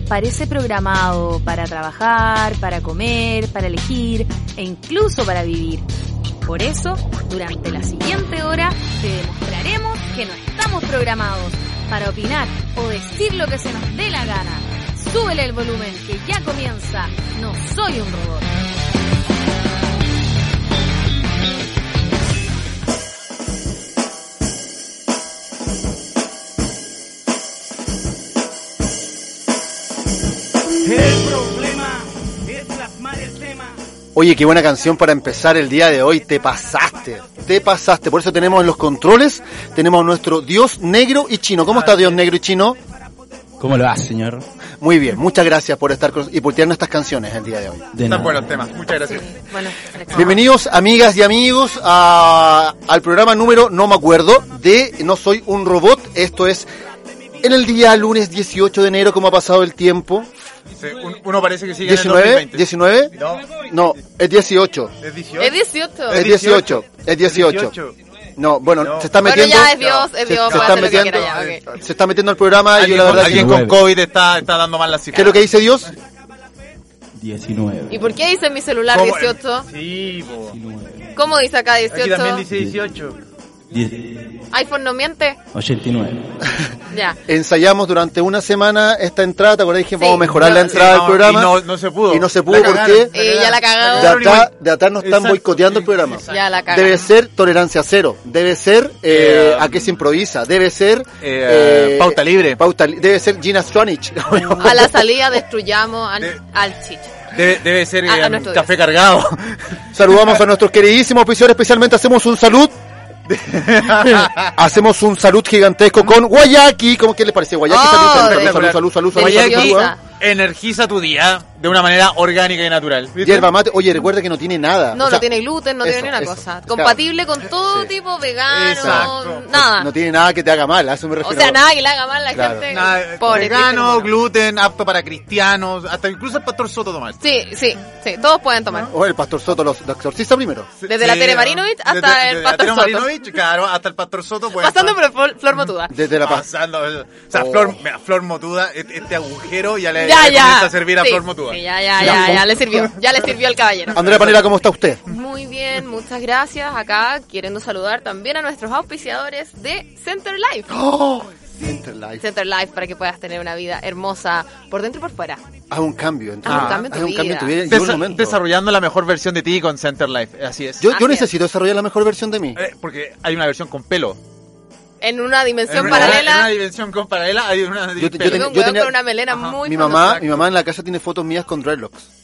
parece programado para trabajar, para comer, para elegir e incluso para vivir. Por eso, durante la siguiente hora, te demostraremos que no estamos programados para opinar o decir lo que se nos dé la gana. Súbele el volumen que ya comienza. No soy un robot. Oye, qué buena canción para empezar el día de hoy. Te pasaste, te pasaste. Por eso tenemos en los controles, tenemos nuestro Dios negro y chino. ¿Cómo está Dios negro y chino? ¿Cómo lo va, señor? Muy bien, muchas gracias por estar con, y por tirarnos estas canciones el día de hoy. De Están buenos temas, muchas gracias. Bueno, Alexander. Bienvenidos amigas y amigos a- al programa número, no me acuerdo, de No Soy un Robot. Esto es en el día lunes 18 de enero, como ha pasado el tiempo. Sí, un- uno parece que sigue en el 19, 2020. 19, No, no, es 18. es 18. Es 18. Es 18, es 18. No, bueno, No. se está Bueno, metiendo. ya es Dios, es se, Dios, se puede está hacer lo que metiendo, quiera ya, ok. se está metiendo al programa y yo Alguien, la con, verdad que alguien con COVID está, está dando mal las cifras. ¿Qué es lo que dice Dios? 19. ¿Y por qué dice en mi celular ¿Cómo? 18? Sí, po. 19. ¿Cómo dice acá Aquí 18? también dice 18. 10. iPhone no miente. 89. Ya. Ensayamos durante una semana esta entrada, ¿te? Dije, Sí. vamos a mejorar la Sí, entrada del programa. Y no, no se pudo. Y no se pudo, La ¿por cagaron, qué? Y ya la cagaron. De atrás, de atrás nos están Exacto, boicoteando el programa. exacto. Ya la cagaron. Debe ser tolerancia cero, debe ser eh, Eh, a qué se improvisa, debe ser eh, pauta libre. pauta li- debe ser Gina Stronich. A la salida destruyamos al, De- al chicha. Debe, debe ser A- a eh, nuestro café cargado. Saludamos a nuestros queridísimos oficiales, especialmente hacemos un salud. hacemos un salud gigantesco con Guayaki. ¿Cómo que les parece Guayaki? Oh, salud, salud, salud, salud, salud, salud, Guayaki. salud, salud. Energiza tu día de una manera orgánica y natural. ¿viste? Hierba mate, oye, recuerda que no tiene nada. No, O sea, no tiene gluten, no eso, tiene ni una eso. cosa. Claro. Compatible con todo Sí. tipo vegano, Exacto. nada. No tiene nada que te haga mal, a eso me o refiero. sea, nada que le haga mal a la Claro. gente. Nada, Pobre, vegano, triste, gluten, apto para cristianos, hasta incluso el pastor Soto tomar. Sí, sí, sí, todos pueden tomar. O el pastor Soto los, los exorcista primero. Desde la Tere ¿no? Marinovich hasta Desde- el desde la pastor Tere Soto. Marinovich, claro, hasta el pastor Soto. puede Pasando estar- por Flor, Flor Motuda. Desde la paz. Pasando, o sea, Oh. Flor, Flor Motuda, este este agujero ya le, Ya, comienza a servir a Sí, Flor Motuda. Sí, ya, ya, ya, ya, le sirvió. Ya le sirvió al caballero. Andrea Panela, ¿cómo está usted? Muy bien, muchas gracias. Acá queriendo saludar también a nuestros auspiciadores de Center Life. Oh, Interlife. Center Life para que puedas tener una vida hermosa por dentro y por fuera. Haz un cambio en tu Haz un vida. cambio en tu Haz un cambio en tu vida. Desa- desarrollando la mejor versión de ti con Center Life, así es. Yo, Así yo es. necesito desarrollar la mejor versión de mí. Eh, porque hay una versión con pelo. En una dimensión En una- En una paralela. dimensión con paralela hay una Yo te- yo Tengo tenía- con una melena Ajá. muy Mi mamá, mi mamá en la casa tiene fotos mías con dreadlocks.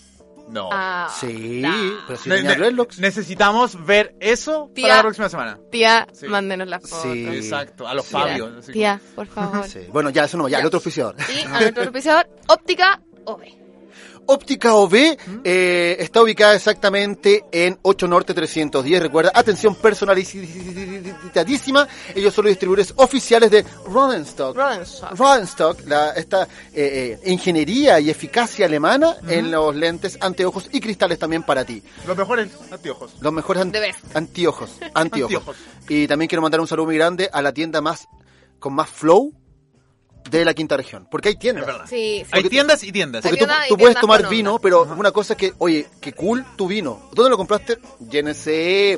No. Ah, Sí, nah. pero si Ne- tenía ne- dreadlocks. necesitamos ver eso Tía. para la próxima semana. Tía, Sí. mándenos la foto. Sí. Exacto, a los Sí. Fabios. así Tía, por favor. Sí. Bueno, ya, eso no, ya, el Ya. otro oficiador. Y a nuestro auspiciador, Óptica OV. Óptica OV eh, está ubicada exactamente en 8 Norte 310. Recuerda, atención personalizadísima. Ellos son los distribuidores oficiales de Rodenstock. Rodenstock. Rodenstock, la, esta eh, eh, ingeniería y eficacia alemana en los lentes, anteojos y cristales también para ti. Los mejores anteojos. Los mejores an- anteojos. Anteojos. Y también quiero mandar un saludo muy grande a la tienda más con más flow de la quinta región. Porque hay tiendas. Es verdad. Sí, sí. Hay tiendas y tiendas. Porque tú, tiendas tú puedes tomar vino, onda. pero una cosa es que, oye, qué cool tu vino. ¿Dónde lo compraste?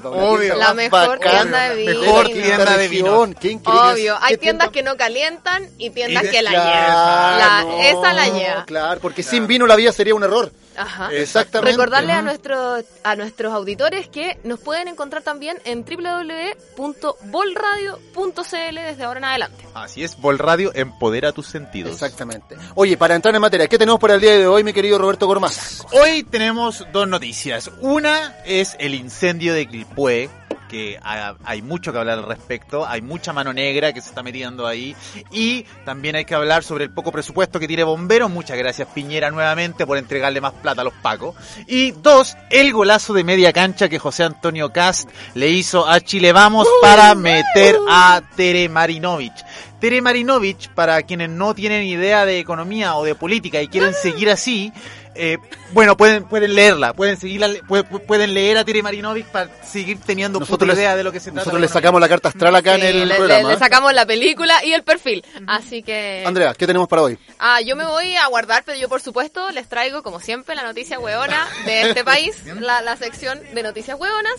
Una Obvio. La mejor bacán tienda de vino. Mejor tienda de vino. región. Qué increíble. Obvio, hay ¿Qué tiendas tienda? que no calientan y tiendas Y de- que la Claro, llevan. La- no, esa la lleva. Claro, porque sin vino la vida sería un error. Ajá. Exactamente. Recordarle a nuestros a nuestros auditores que nos pueden encontrar también en www.bolradio.cl desde ahora en adelante. Así es, Vol Radio empodera tus sentidos. Exactamente. Oye, para entrar en materia, ¿qué tenemos para el día de hoy, mi querido Roberto Gormaz? Hoy tenemos dos noticias. Una es el incendio de Quilpué, que ha- hay mucho que hablar al respecto, hay mucha mano negra que se está metiendo ahí y también hay que hablar sobre el poco presupuesto que tiene Bomberos. Muchas gracias Piñera nuevamente por entregarle más plata a los pacos. Y dos, el golazo de media cancha que José Antonio Cast le hizo a Chile Vamos para meter a Tere Marinovich. Tere Marinovich, para quienes no tienen idea de economía o de política y quieren seguir así, eh, bueno, pueden pueden leerla, pueden seguirla, pu- pu- pueden leer a Tere Marinovich para seguir teniendo Nosotros puta les- idea de lo que se trata. Nosotros le sacamos la carta astral acá Sí, en el le, programa. le- le sacamos la película y el perfil. Así que... Andrea, ¿qué tenemos para hoy? Ah, yo me voy a guardar, pero yo por supuesto les traigo, como siempre, la noticia hueona de este país, la, la sección de noticias hueonas.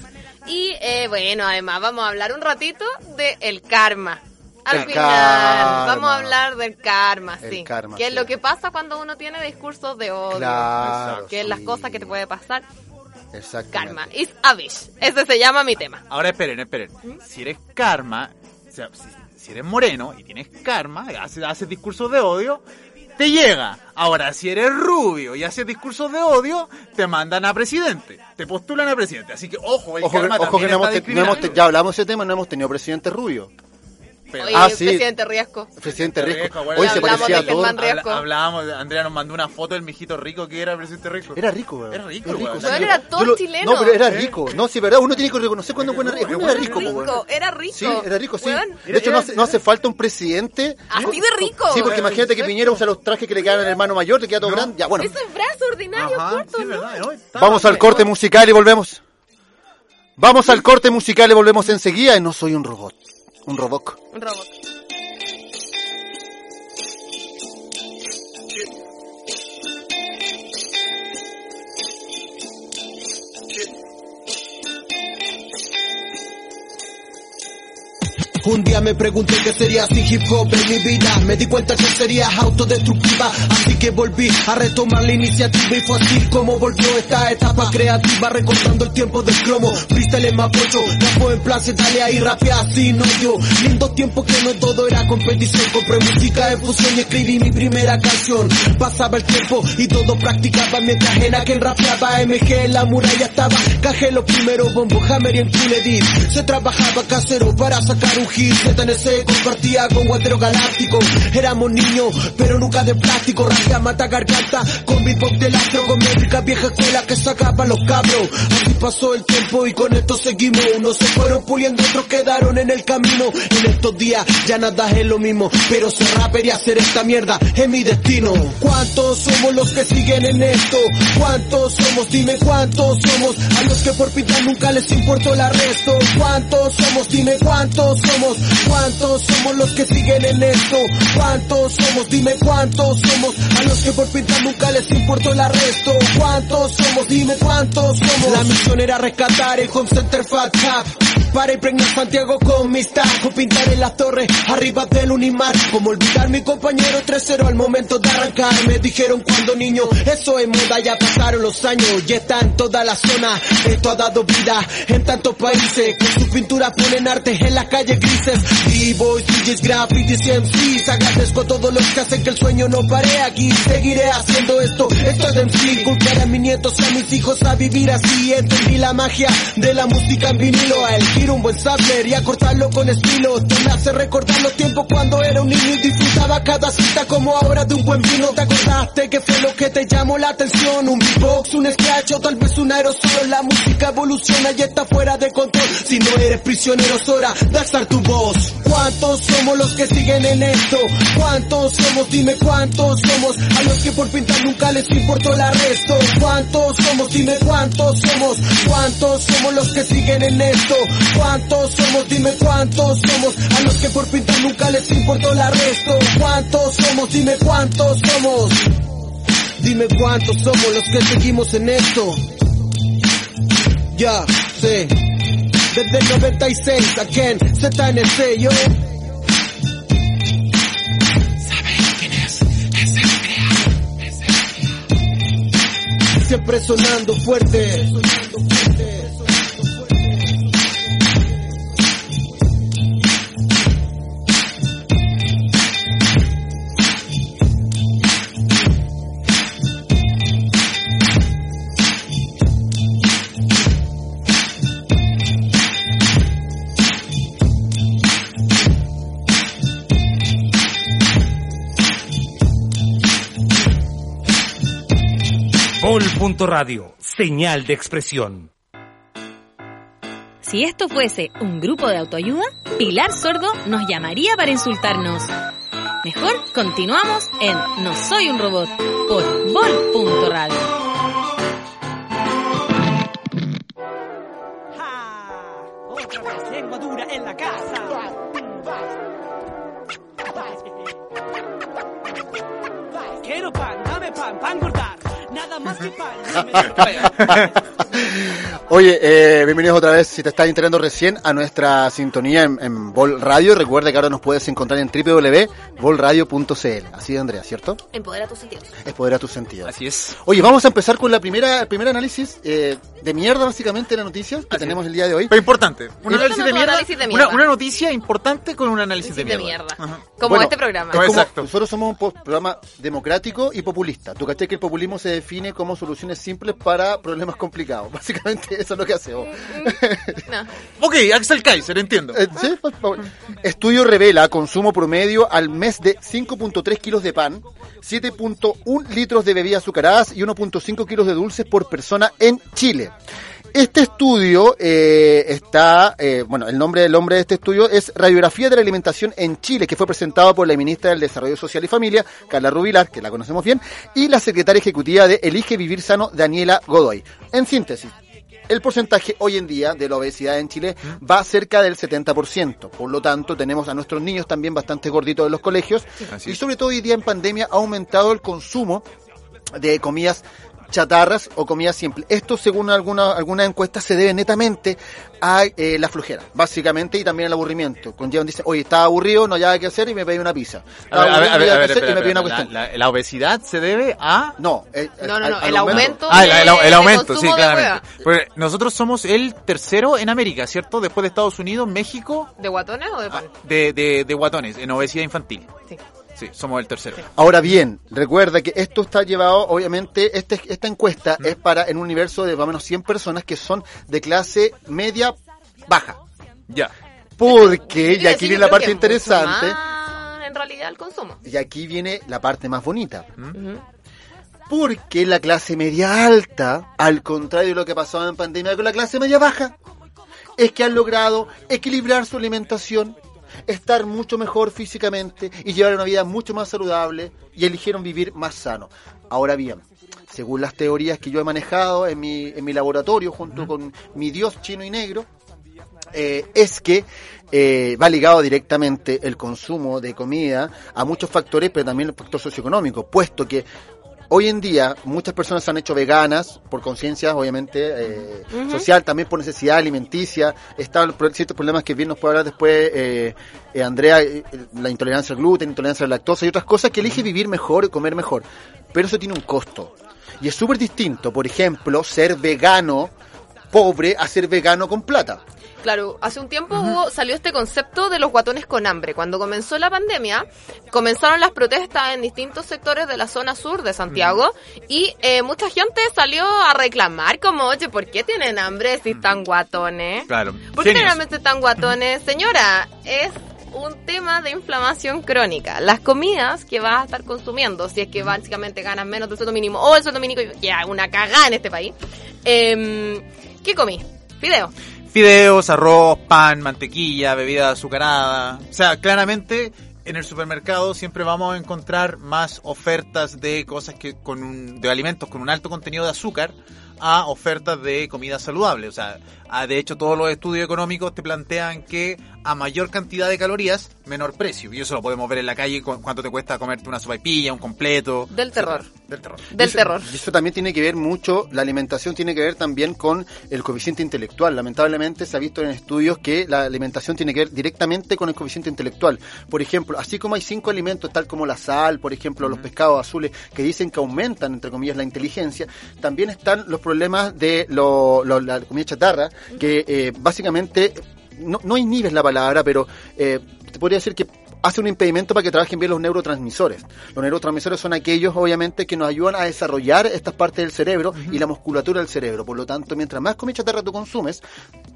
Y eh, bueno, además vamos a hablar un ratito de el karma. Al El final, karma. vamos a hablar del karma, El sí. karma, que es lo que pasa cuando uno tiene discursos de odio. Claro, Que es las cosas que te puede pasar. Karma. Is a bitch. Ese se llama mi tema. Ahora esperen, esperen. Si eres karma, o sea, si, si eres moreno y tienes karma, haces, haces discursos de odio, te llega. Ahora, si eres rubio y haces discursos de odio, te mandan a presidente. Te postulan a presidente. Así que, ojo, el Ojo, que, ojo que no hemos, no hemos ya hablamos de ese tema, no hemos tenido presidente rubio. Pero- Oye, Ah, sí. presidente Riesco. Presidente Riesco, Riesco. bueno, Hoy se parecía a todo. Riesco. Hablábamos, Andrea nos mandó una foto del mijito rico que era el presidente rico. Era rico, weón. Era rico, Era weón. sí, era todo lo- chileno. No, pero era rico. No, sí, verdad. Uno tiene que reconocer cuando es buena rico. Era rico, rico, weón. era rico. Sí, era rico, sí. Weón, De hecho, no hace, no hace falta un presidente. Así de rico. Sí, porque imagínate que Piñera usa los trajes que le quedan al hermano mayor, te queda todo No. grande. Ya, bueno. Ajá, sí, ¿no? verdad, ¿no? Está- Vamos al corte musical y volvemos. Vamos al corte musical y volvemos enseguida. No soy un robot. Un robot. Un robot. Un día me pregunté qué sería sin hip hop en mi vida. Me di cuenta que sería autodestructiva. Así que volví a retomar la iniciativa y fue así como volvió esta etapa creativa. Recordando el tiempo del cromo. Freestyle en mapocho. Rapo en place, dale ahí, rapea así, no yo. Lindo tiempo que no todo era competición. Compré música de fusión y escribí mi primera canción. Pasaba el tiempo y todo practicaba mientras en aquel rapeaba MG en la muralla estaba. Cajé los primeros bombos, Hammer y en Cool Edit. Se trabajaba casero para sacar un hit. Compartía con Guantero Galáctico. Éramos niños, pero nunca de plástico. Rapia mata garganta con beatbox de astro. Con métrica vieja escuela que sacaba los cabros. Así pasó el tiempo y con esto seguimos. Unos se fueron puliendo, otros quedaron en el camino. En estos días ya nada es lo mismo. Pero ser rapper y hacer esta mierda es mi destino. ¿Cuántos somos los que siguen en esto? ¿Cuántos somos? Dime cuántos somos. A los que por pintar nunca les importó el arresto. ¿Cuántos somos? Dime cuántos somos. ¿Cuántos somos los que siguen en esto? ¿Cuántos somos? Dime cuántos somos. A los que por pintar nunca les importó el arresto. ¿Cuántos somos? Dime cuántos somos. La misión era rescatar el home center Fat Cap. Para impregnar Santiago con mis tacos, pintar en las torres, arriba del Unimar. Como olvidar mi compañero 3-0 al momento de arrancar. Me dijeron cuando niño, eso es moda, ya pasaron los años, ya está en toda la zona. Esto ha dado vida en tantos países, con sus pinturas ponen arte en las calles grises. D-boys, DJs, graffiti, MCs, agradezco a todos los que hacen que el sueño no pare aquí. Seguiré haciendo esto, esto es sí. Culpar a mis nietos y a mis hijos a vivir así. Entendí la magia de la música en vinilo, a elegir un buen sampler y a cortarlo con estilo. Te me hace recordar los tiempos cuando era un niño y disfrutaba cada cita como ahora de un buen vino. ¿Te acordaste que fue lo que te llamó la atención? Un beatbox, un scratch o tal vez un aerosol. La música evoluciona y está fuera de control. Si no eres prisionero es hora de alzar tu voz. ¿Cuántos somos los que siguen en esto? ¿Cuántos somos? Dime cuántos somos. A los que por pintar nunca les importó el arresto. ¿Cuántos somos? Dime cuántos somos. ¿Cuántos somos los que siguen en esto? ¿Cuántos somos? Dime cuántos somos. A los que por pintar nunca les importó el arresto. ¿Cuántos somos? Dime cuántos somos. Dime cuántos somos los que seguimos en esto. Ya, sé. Desde el 96, again, ZNC, yo. Siempre sonando fuerte. Vol.radio, señal de expresión. Si esto fuese un grupo de autoayuda, Pilar Sordo nos llamaría para insultarnos. Mejor continuamos en No Soy un Robot por Vol.radio. Otra vez lengua dura en la casa. Quiero pan, dame pan, pan engordar. Nada más que. Oye, eh, bienvenidos otra vez, si te estás enterando recién, a nuestra sintonía en, en Vol Radio. Recuerda que ahora nos puedes encontrar en www.volradio.cl. Así de Andrea, ¿cierto? Empodera tus sentidos. Es poder a tus sentidos. Así es. Oye, vamos a empezar con la primera, el primer análisis eh, de mierda, básicamente, de la noticia que Así tenemos es. el día de hoy. Pero importante. Un Sí, análisis de, mierda, análisis de Una, mierda. una noticia importante con un análisis de de mierda. mierda. Ajá. Como Bueno, este programa. Es como- Exacto. nosotros somos un programa democrático y populista. Tú caché que el populismo se define como soluciones simples para problemas complicados. Básicamente eso es lo que hacemos. No. Ok, Axel Kaiser, entiendo. Eh, sí, por favor. Estudio revela consumo promedio al mes de 5.3 kilos de pan, 7.1 litros de bebidas azucaradas y 1.5 kilos de dulces por persona en Chile. Este estudio eh, está, eh, bueno, el nombre del nombre de este estudio es Radiografía de la Alimentación en Chile, que fue presentado por la ministra del Desarrollo Social y Familia, Carla Rubilar, que la conocemos bien, y la secretaria ejecutiva de Elige Vivir Sano, Daniela Godoy. En síntesis, el porcentaje hoy en día de la obesidad en Chile va cerca del 70%. Por lo tanto, tenemos a nuestros niños también bastante gorditos en los colegios. Así Y sobre todo hoy día en pandemia ha aumentado el consumo de comidas chatarras o comidas simples. Esto, según alguna, alguna encuesta, se debe netamente a eh, la flojera, básicamente, y también al aburrimiento. Conllevan, dice, oye, estaba aburrido, no hay nada que hacer y me pedí una pizza. A ver, a ver, a ver, a ver, y me espera, pedí una espera, cuestión. la, la- la obesidad se debe a... No, eh, No, no, al- no. al El aumento. Ah, el, el- el aumento, sí, claramente. Porque nosotros somos el tercero en América, ¿cierto? Después de Estados Unidos, México, ¿De guatones o de ah, pan? de, de, de guatones, en obesidad infantil. Sí. Sí, somos el tercero. Ahora bien, recuerda que esto está llevado, obviamente, este, esta encuesta es para en un universo de más o menos 100 personas que son de clase media baja. Ya. Porque, y aquí sí, viene la parte interesante, más, en realidad el consumo. y aquí viene la parte más bonita. Ujú. Porque la clase media alta, al contrario de lo que ha pasado en pandemia con la clase media baja, es que han logrado equilibrar su alimentación, estar mucho mejor físicamente y llevar una vida mucho más saludable y eligieron vivir más sano. Ahora bien, según las teorías que yo he manejado en mi, en mi laboratorio junto con mi dios chino y negro, eh, es que eh, va ligado directamente el consumo de comida a muchos factores, pero también el factor socioeconómico, puesto que hoy en día muchas personas se han hecho veganas por conciencia, obviamente, eh, social, también por necesidad alimenticia. Están ciertos problemas que bien nos puede hablar después eh, eh, Andrea, eh, la intolerancia al gluten, intolerancia a la lactosa y otras cosas que elige vivir mejor y comer mejor. Pero eso tiene un costo. Y es súper distinto, por ejemplo, ser vegano pobre a ser vegano con plata. Claro, hace un tiempo hubo- salió este concepto de los guatones con hambre. Cuando comenzó la pandemia, comenzaron las protestas en distintos sectores de la zona sur de Santiago y eh, mucha gente salió a reclamar como, oye, ¿por qué tienen hambre si están guatones? Claro. ¿Por qué si están guatones? Señora, es un tema de inflamación crónica. Las comidas que vas a estar consumiendo, si es que básicamente ganas menos del sueldo mínimo o el sueldo mínimo, ya una cagada en este país. Em, ¿Qué comí? Fideo. Fideos, arroz, pan, mantequilla, bebida azucarada. O sea, claramente en el supermercado siempre vamos a encontrar más ofertas de cosas que con un, de alimentos con un alto contenido de azúcar a ofertas de comida saludable. O sea, a- de hecho todos los estudios económicos te plantean que a mayor cantidad de calorías, menor precio. Y eso lo podemos ver en la calle, cu- cuánto te cuesta comerte una sopaipilla, un completo. Del terror. Del terror. Del eso- terror. Y eso también tiene que ver mucho, la alimentación tiene que ver también con el coeficiente intelectual. Lamentablemente se ha visto en estudios que la alimentación tiene que ver directamente con el coeficiente intelectual. Por ejemplo, así como hay cinco alimentos, tal como la sal, por ejemplo, los pescados azules, que dicen que aumentan, entre comillas, la inteligencia, también están los problemas de lo- lo- la comida chatarra, que eh, básicamente, no, no inhibes la palabra, pero eh, te podría decir que hace un impedimento para que trabajen bien los neurotransmisores. Los neurotransmisores son aquellos, obviamente, que nos ayudan a desarrollar estas partes del cerebro y la musculatura del cerebro. Por lo tanto, mientras más comida chatarra tú consumes,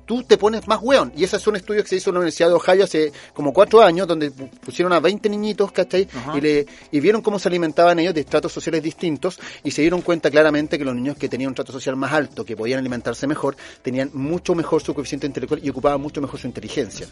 tú te pones más hueón. Y ese es un estudio que se hizo en la Universidad de Ohio hace como cuatro años, donde pu- pusieron a 20 niñitos, ¿cachai? Y, le, y vieron cómo se alimentaban ellos de estratos sociales distintos y se dieron cuenta claramente que los niños que tenían un trato social más alto, que podían alimentarse mejor, tenían mucho mejor su coeficiente intelectual y ocupaban mucho mejor su inteligencia.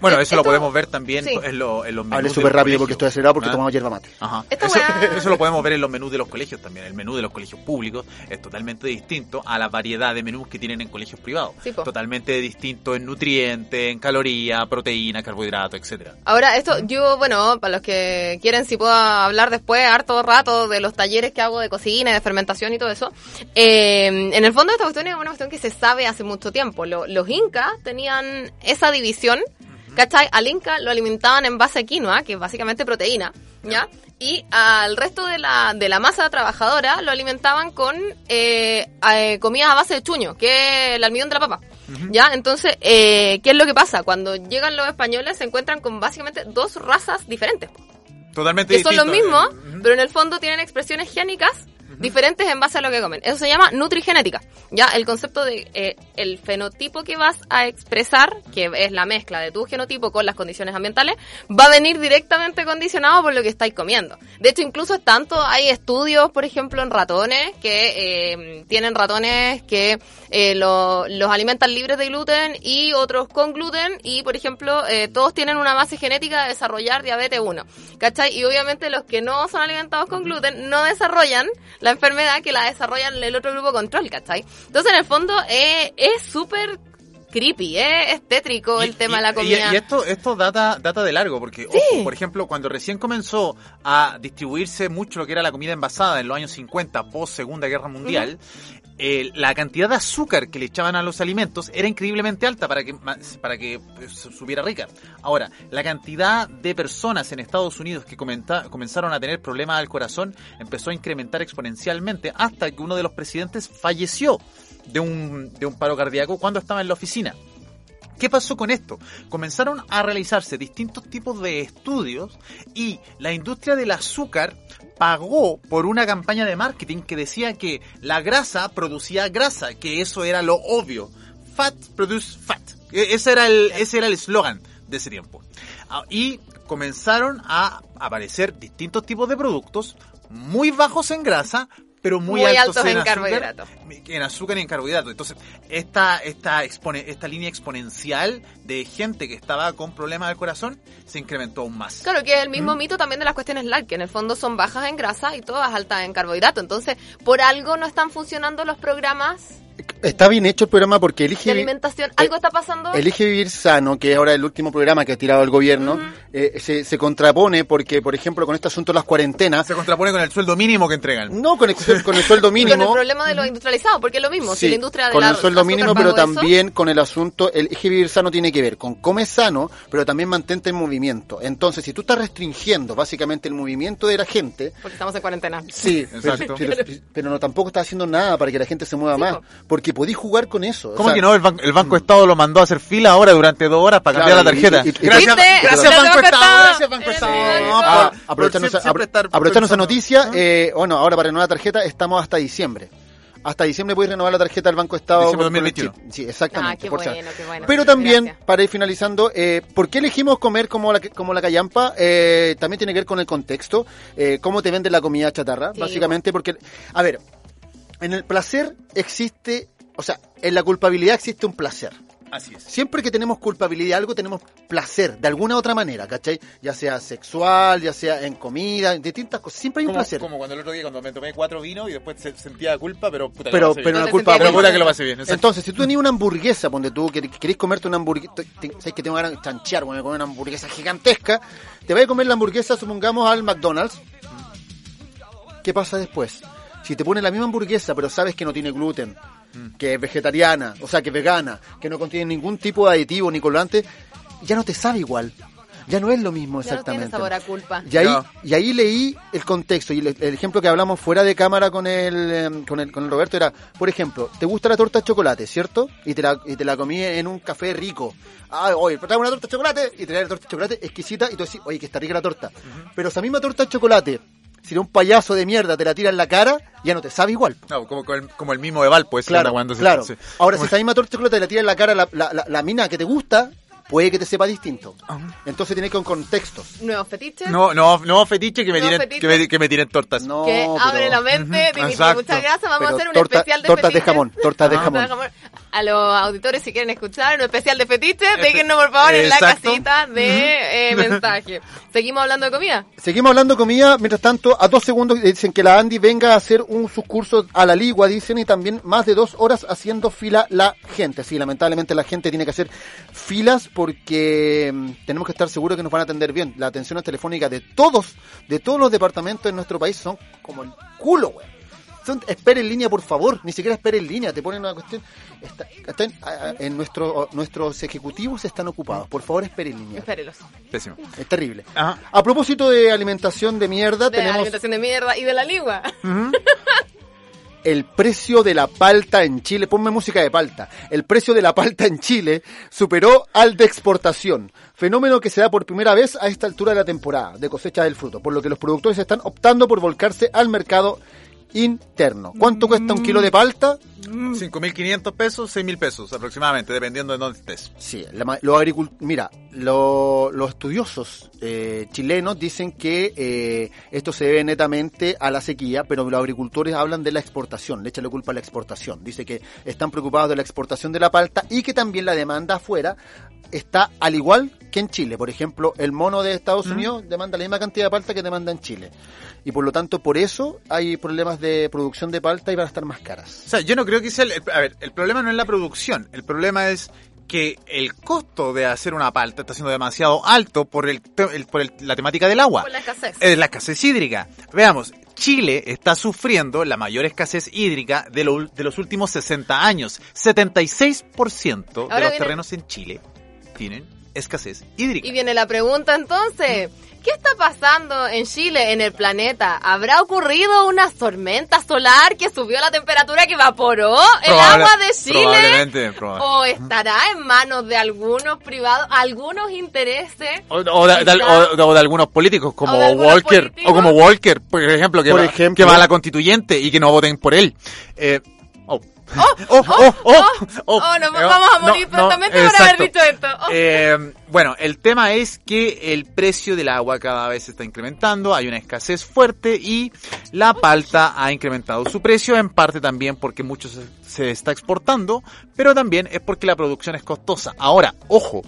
Bueno, Eh, eso lo podemos ver también sí. en, lo- en los menús. Hablé súper rápido porque estoy acelerado porque ¿Ah? tomamos hierba mate. Ajá. Eso, lo podemos ver en los menús de los colegios también. El menú de los colegios públicos es totalmente distinto a la variedad de menús que tienen en colegios privados. Sí, totalmente distinto en nutrientes, en caloría, proteína, carbohidrato, etcétera. Ahora, esto, yo, bueno, para los que quieren, si puedo hablar después, harto rato de los talleres que hago de cocina, y de fermentación y todo eso. eh, en el fondo, esta cuestión es una cuestión que se sabe hace mucho tiempo. Lo- los incas tenían esa división, ¿cachai? Al inca lo alimentaban en base a quinoa, que es básicamente proteína, ¿ya? Y al resto de la, de la masa trabajadora lo alimentaban con eh, eh, comidas a base de chuño, que es el almidón de la papa. ¿Ya? Entonces, eh, ¿qué es lo que pasa? Cuando llegan los españoles se encuentran con básicamente dos razas diferentes. Totalmente Que son los mismos, pero en el fondo tienen expresiones génicas diferentes en base a lo que comen. Eso se llama nutrigenética. Ya, el concepto de eh, el fenotipo que vas a expresar, que es la mezcla de tu genotipo con las condiciones ambientales, va a venir directamente condicionado por lo que estáis comiendo. De hecho, incluso es tanto, hay estudios, por ejemplo, en ratones, que eh, tienen ratones que eh, lo- los alimentan libres de gluten y otros con gluten y, por ejemplo, eh, todos tienen una base genética de desarrollar diabetes 1. ¿Cachai? Y obviamente los que no son alimentados con gluten no desarrollan la enfermedad que la desarrollan el otro grupo control, ¿cachai? Entonces, en el fondo, eh, es súper creepy, eh, es tétrico el tema y- de la comida. Y, esto, esto data, data de largo, porque, ojo, por ejemplo, cuando recién comenzó a distribuirse mucho lo que era la comida envasada en los años 50, post Segunda Guerra Mundial, eh, la cantidad de azúcar que le echaban a los alimentos era increíblemente alta para que, para que pues, subiera rica. Ahora, la cantidad de personas en Estados Unidos que comenta- comenzaron a tener problemas al corazón empezó a incrementar exponencialmente hasta que uno de los presidentes falleció de un, de un paro cardíaco cuando estaba en la oficina. ¿Qué pasó con esto? Comenzaron a realizarse distintos tipos de estudios y la industria del azúcar pagó por una campaña de marketing que decía que la grasa producía grasa, que eso era lo obvio. Fat produce fat. E- Ese era el ese era el eslogan de ese tiempo. Ah, Y comenzaron a aparecer distintos tipos de productos muy bajos en grasa, pero muy, Muy altos, altos en azúcar, carbohidrato. en azúcar y en carbohidratos. Entonces, esta, esta, expone- esta línea exponencial de gente que estaba con problemas del corazón se incrementó aún más. Claro, que es el mismo mito también de las cuestiones LAC, que en el fondo son bajas en grasa y todas altas en carbohidrato. Entonces, por algo no están funcionando los programas Está bien hecho el programa porque de elige, vi- alimentación. ¿Algo está pasando? elige Vivir Sano, que es ahora el último programa que ha tirado el gobierno, eh, se, se contrapone porque, por ejemplo, con este asunto de las cuarentenas, Se contrapone con el sueldo mínimo que entregan. no con el, con el sueldo Y con mínimo, el problema de lo industrializado, porque es lo mismo. si Sí, la industria de con la el sueldo mínimo, pero eso, también con el asunto, el eje vivir sano tiene que ver con come sano, pero también mantente en movimiento. Entonces, si tú estás restringiendo básicamente el movimiento de la gente, Porque estamos en cuarentena. sí, Exacto. pero, pero- pero no tampoco estás haciendo nada para que la gente se mueva Sí, más. Porque podís jugar con eso. o ¿Cómo sea, que no? El, ban- el Banco Estado lo mandó a hacer fila ahora durante dos horas para Claro, cambiar la tarjeta. y- y- y- gracias, ¿Viste? gracias, Gracias, Banco Banco Estado. Estado. Gracias, Banco Estado. No, Ah, aprovechando, esa noticia, eh, bueno, ahora para renovar la tarjeta estamos hasta diciembre. Hasta diciembre puedes renovar la tarjeta del Banco Estado. Diciembre con- con el 2021. chip. Sí, exactamente. Ah, qué por bueno, qué bueno. Pero también, Gracias. para ir finalizando, eh, ¿por qué elegimos comer como la, como la callampa? Eh, también tiene que ver con el contexto, eh, cómo te venden la comida chatarra, Sí. básicamente, porque, a ver, en el placer existe, o sea, en la culpabilidad existe un placer. Así es. Siempre que tenemos culpabilidad de algo, tenemos placer, de alguna otra manera, ¿cachai? Ya sea sexual, ya sea en comida, en distintas cosas, siempre hay un Como, placer. como cuando el otro día cuando me tomé cuatro vinos y después se- sentía culpa, pero puta que Pero, pasé pero no culpa Pero puta que lo pasé bien. exacto. Entonces, si tú tenías una hamburguesa, ponte tú, que querés comerte una hamburguesa, sabes que tengo ganas de chanchear, bueno, comer una hamburguesa gigantesca, te vas a comer la hamburguesa, supongamos, al McDonald's. ¿Qué pasa después? Si te pones la misma hamburguesa, pero sabes que no tiene gluten, que es vegetariana, o sea, que es vegana, que no contiene ningún tipo de aditivo ni colorante, ya no te sabe igual. Ya no es lo mismo Ya no tiene exactamente. sabor a culpa. Y ahí, No. y ahí leí el contexto y el, el ejemplo que hablamos fuera de cámara con el, em, con el con el Roberto era, por ejemplo, te gusta la torta de chocolate, ¿cierto? Y te la, y te la comí en un café rico. Ah, oye, trae una torta de chocolate y te trae la torta de chocolate exquisita y tú decís, oye, que está rica la torta. Pero esa misma torta de chocolate, si un payaso de mierda te la tira en la cara, ya no te sabe igual. No, como, como el, como el mismo de Val, pues. Claro, cuando se- claro. se- Ahora, como- si esa misma torta de chocolate te la tira en la cara la, la, la, la mina que te gusta, puede que te sepa distinto. Entonces tienes que con contextos. Nuevos fetiches. No, no, no fetiche que me tiren, fetiche. que me, que me tiren tortas. No, que abre pero- la mente, Dimitri, exacto. muchas gracias. Vamos a hacer un torta- especial de tortas de fetiches. jamón, tortas de Ah, jamón. A los auditores si quieren escuchar un especial de fetiche, déjenos por favor en la Exacto. casita de eh, mensaje. ¿Seguimos hablando de comida? Seguimos hablando de comida, mientras tanto, a dos segundos dicen que la Andy venga a hacer un sus cursos a la ligua, dicen, y también más de dos horas haciendo fila la gente. Sí, lamentablemente la gente tiene que hacer filas porque mm, tenemos que estar seguros que nos van a atender bien. La atención telefónica de todos, de todos los departamentos en nuestro país son como el culo, güey. Son, espere en línea, por favor. Ni siquiera espere en línea. Te ponen una cuestión. Está, en nuestro, nuestros ejecutivos están ocupados. Por favor, espere en línea. Espérelos. Pésimo. Es terrible. Ajá. A propósito de alimentación de mierda, De tenemos alimentación de mierda y de la ligua. el precio de la palta en Chile. Ponme música de palta. El precio de la palta en Chile superó al de exportación. Fenómeno que se da por primera vez a esta altura de la temporada de cosecha del fruto. Por lo que los productores están optando por volcarse al mercado interno. ¿Cuánto cuesta un kilo de palta? 5.500 pesos, 6.000 pesos aproximadamente, dependiendo de dónde estés. Sí, la ma- los agricul- mira, lo- los estudiosos eh, chilenos dicen que eh, esto se debe netamente a la sequía, pero los agricultores hablan de la exportación, le echan la culpa a la exportación. Dice que están preocupados de la exportación de la palta y que también la demanda afuera está al igual que en Chile. Por ejemplo, el mono de Estados Unidos demanda la misma cantidad de palta que demanda en Chile. Y por lo tanto, por eso hay problemas de producción de palta y van a estar más caras. O sea, yo no creo que sea el, el- a ver, el problema no es la producción, el problema es que el costo de hacer una palta está siendo demasiado alto por el, el- por el- la temática del agua. Por la escasez. Es la escasez hídrica. Veamos, Chile está sufriendo la mayor escasez hídrica de, lo- de los últimos 60 años. 76% de Ahora los viene- terrenos en Chile tienen escasez hídrica. Y viene la pregunta entonces, ¿qué está pasando en Chile, en el planeta? ¿Habrá ocurrido una tormenta solar que subió la temperatura, que evaporó el Probable- agua de Chile? Probablemente, probable- ¿O estará en manos de algunos privados, algunos intereses? O, o de, de- o- o de algunos políticos como O de algunos Walker políticos. o como Walker por ejemplo que, Por va, ejemplo. que va a la constituyente y que no voten por él eh, oh. Oh, oh, oh, oh, oh, nos Eh, vamos a morir prontamente por haber dicho esto. Oh. Eh, bueno, el tema es que el precio del agua cada vez se está incrementando, hay una escasez fuerte y la palta ha incrementado su precio, en parte también porque mucho se, se está exportando, pero también es porque la producción es costosa. Ahora, ojo,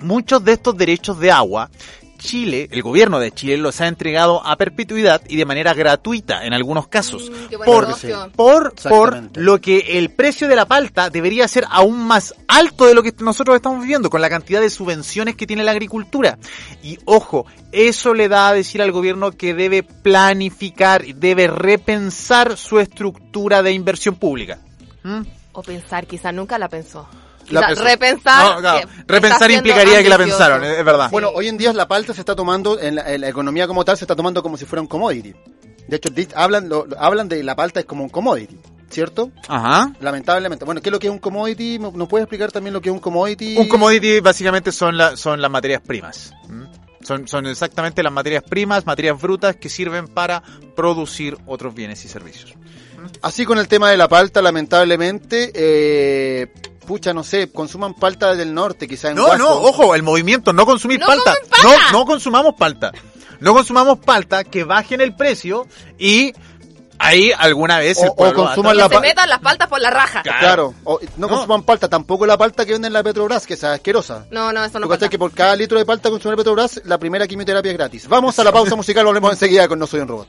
muchos de estos derechos de agua, Chile, el gobierno de Chile los ha entregado a perpetuidad y de manera gratuita en algunos casos. Mm, por, por, por lo que el precio de la palta debería ser aún más alto de lo que nosotros estamos viviendo con la cantidad de subvenciones que tiene la agricultura. Y ojo, eso le da a decir al gobierno que debe planificar, debe repensar su estructura de inversión pública. ¿Mm? O pensar, quizá nunca la pensó. La repensar. No, claro, repensar implicaría que la pensaron, es verdad. Bueno, hoy en día la palta se está tomando, en la, en la economía como tal, se está tomando como si fuera un commodity. De hecho, hablan, lo- lo- hablan de la palta es como un commodity, ¿cierto? Ajá. Lamentablemente. Bueno, ¿qué es lo que es un commodity? ¿Me- ¿Nos puede explicar también lo que es un commodity? Un commodity básicamente son, la- son las materias primas. Son, son exactamente las materias primas, materias brutas que sirven para producir otros bienes y servicios. Así con el tema de la palta, lamentablemente, eh, pucha, no sé, consuman palta del norte, quizás en No, Huasco. no, ojo, el movimiento, no consumir ¡No palta. No, no consumamos palta. No consumamos palta, que bajen el precio y ahí alguna vez O- el o consuman Que la se pa- metan las paltas por la raja. Claro, o- no, No. consuman palta, tampoco la palta que venden en la Petrobras, que es asquerosa. No, no, eso no pasa. que por cada litro de palta consumida Petrobras, la primera quimioterapia es gratis. Vamos a la pausa musical, volvemos enseguida con No Soy un Robot.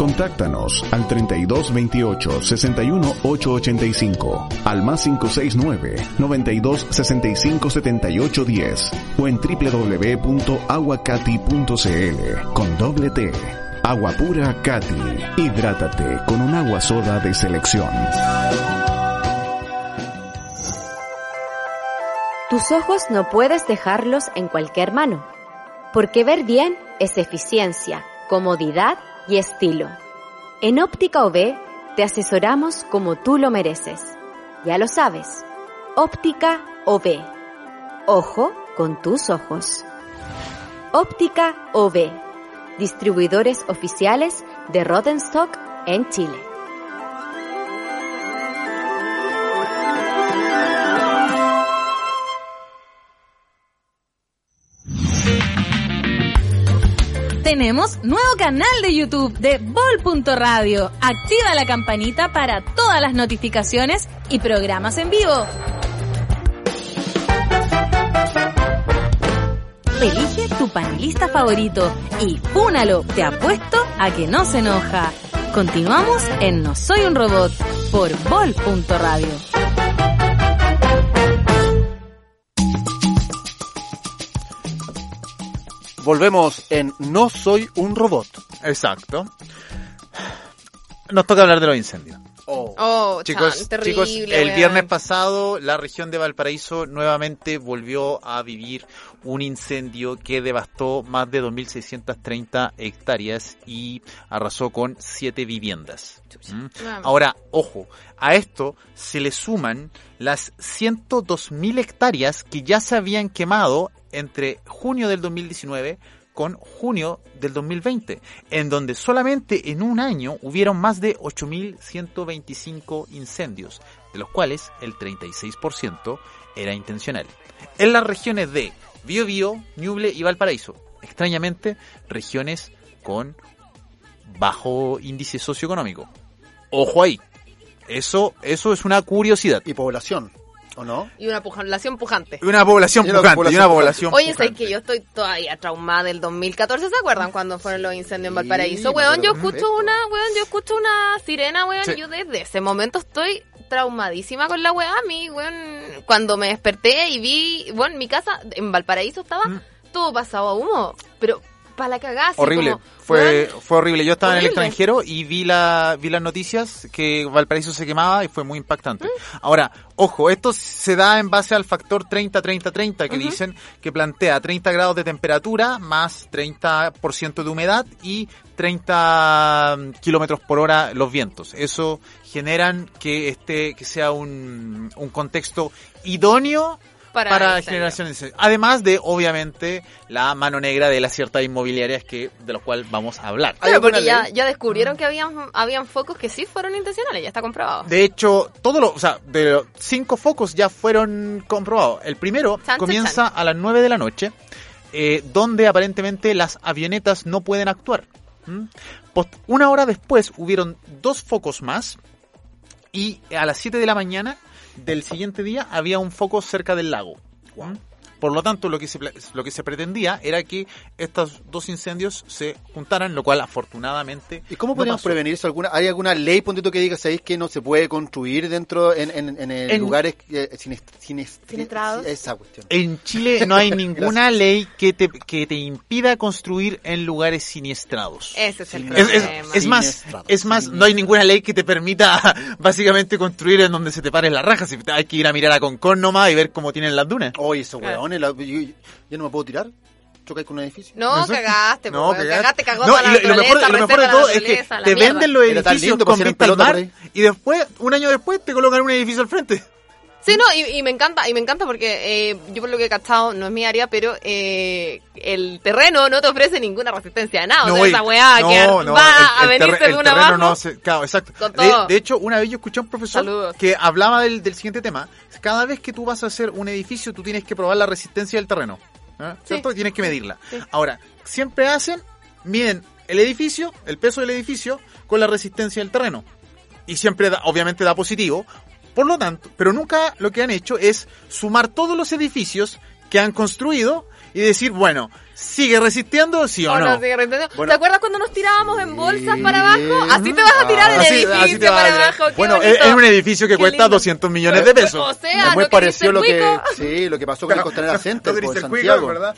Contáctanos al 32 28 61 885, al más 569 92 65 78 10 o en www.aguacati.cl con doble T. Agua pura Cati. Hidrátate con un agua soda de selección. Tus ojos no puedes dejarlos en cualquier mano, porque ver bien es eficiencia, comodidad y estilo. En Óptica OB te asesoramos como tú lo mereces. Ya lo sabes. Óptica OB. Ojo con tus ojos. Óptica OB. Distribuidores oficiales de Rodenstock en Chile. Tenemos nuevo canal de YouTube de Bol.radio. Activa la campanita para todas las notificaciones y programas en vivo. Elige tu panelista favorito y púnalo, te apuesto a que no se enoja. Continuamos en No Soy un Robot por Bol.radio. Volvemos en No Soy un Robot. Exacto. Nos toca hablar de los incendios. Oh, Chicos, chan, terrible, chicos, el viernes pasado la región de Valparaíso nuevamente volvió a vivir un incendio que devastó más de 2.630 hectáreas y arrasó con siete viviendas. ¿Mm? Ahora, ojo, a esto se le suman las 102.000 hectáreas que ya se habían quemado entre junio del 2019 con junio del 2020, en donde solamente en un año hubieron más de 8.125 incendios, de los cuales el 36% era intencional. En las regiones de Biobío, Ñuble y Valparaíso, extrañamente, regiones con bajo índice socioeconómico. Ojo ahí. Eso, eso es una curiosidad. Y población, ¿o no? Y una población pujante. Una población Y una pujante, y población una pujante. población Oye, sé que yo estoy todavía traumada del 2014, ¿se acuerdan cuando fueron los incendios en Valparaíso? Weón, yo escucho una, weón, yo escucho una sirena, weón, Sí. y yo desde ese momento estoy traumadísima con la weá, a mí, weón, cuando me desperté y vi, bueno, mi casa en Valparaíso estaba Mm. todo pasado a humo, pero para la cagada, así Horrible, como, fue, fue horrible. Yo estaba en el extranjero y vi la vi las noticias que Valparaíso se quemaba y fue muy impactante. Ahora, ojo, esto se da en base al factor 30-30-30 que dicen que plantea 30 grados de temperatura más 30% de humedad y 30 kilómetros por hora los vientos. Eso generan que este que sea un, un contexto idóneo Para para, incendios. Además de, obviamente, la mano negra de las ciertas inmobiliarias que de los cuales vamos a hablar. ¿Hay Claro, porque ya, descubrieron que habían, habían focos que sí fueron intencionales, ya está comprobado. De hecho, todos los, o sea, de los cinco focos ya fueron comprobados. El primero Chan, chan, comienza a las 9 de la noche, eh, donde aparentemente las avionetas no pueden actuar. ¿Mm? Post- una hora después hubieron dos focos más y a las 7 de la mañana del siguiente día había un foco cerca del lago. Por lo tanto, lo que, se, pla- lo que se pretendía era que estos dos incendios se juntaran, lo cual afortunadamente... ¿Y cómo no podríamos pasó. prevenir eso? ¿Alguna, ¿Hay alguna ley, ponte tú, que diga, sabéis que no se puede construir dentro, en, en, en, el En- lugares eh, Siniestrados. Esa cuestión. En Chile no hay ninguna ley que te, que te impida construir en lugares siniestrados. Ese es el Es, es- problema. es más, es más, no hay ninguna ley que te permita básicamente construir en donde se te paren las rajas. Si Hay que ir a mirar a Concón nomás y ver cómo tienen las dunas. Oye, esos Claro. Weones, la- yo, yo no me puedo tirar. Chocáis con un edificio. No, cagaste, No, no, cagaste. cagaste, cagó No, toda la y lo, mejor, lo mejor de todo es que te mierda. venden los edificios lindo con vista al mar y después, un año después, te colocan un edificio al frente. Sí, no, y, y me encanta, y me encanta porque eh, yo por lo que he cachado, no es mi área, pero eh, el terreno no te ofrece ninguna resistencia a nada. o sea, y- esa weá que no, no, va el- a venirse de el una terreno abajo. no se- claro, exacto. De, hecho, una vez yo escuché a un profesor Saludos. que hablaba del, del siguiente tema. Cada vez que tú vas a hacer un edificio, tú tienes que probar la resistencia del terreno. ¿eh? ¿Cierto? Tienes que medirla. Sí. Ahora, siempre hacen, miden el edificio, el peso del edificio, con la resistencia del terreno. Y siempre, da- obviamente, da positivo. Por lo tanto, pero nunca lo que han hecho es sumar todos los edificios que han construido y decir, bueno, ¿sigue resistiendo? Sí o no. no, sigue resistiendo. Bueno. ¿Te acuerdas cuando nos tirábamos en bolsas para abajo? Así te vas a tirar el Así- edificio así a para abajo. Bueno, es, un edificio que Qué cuesta lindo. 200 millones de pesos. O sea, es muy no queriste parecido lo que, sí, lo que pasó con el Costanera Center No po, en el cuico, Santiago. ¿verdad?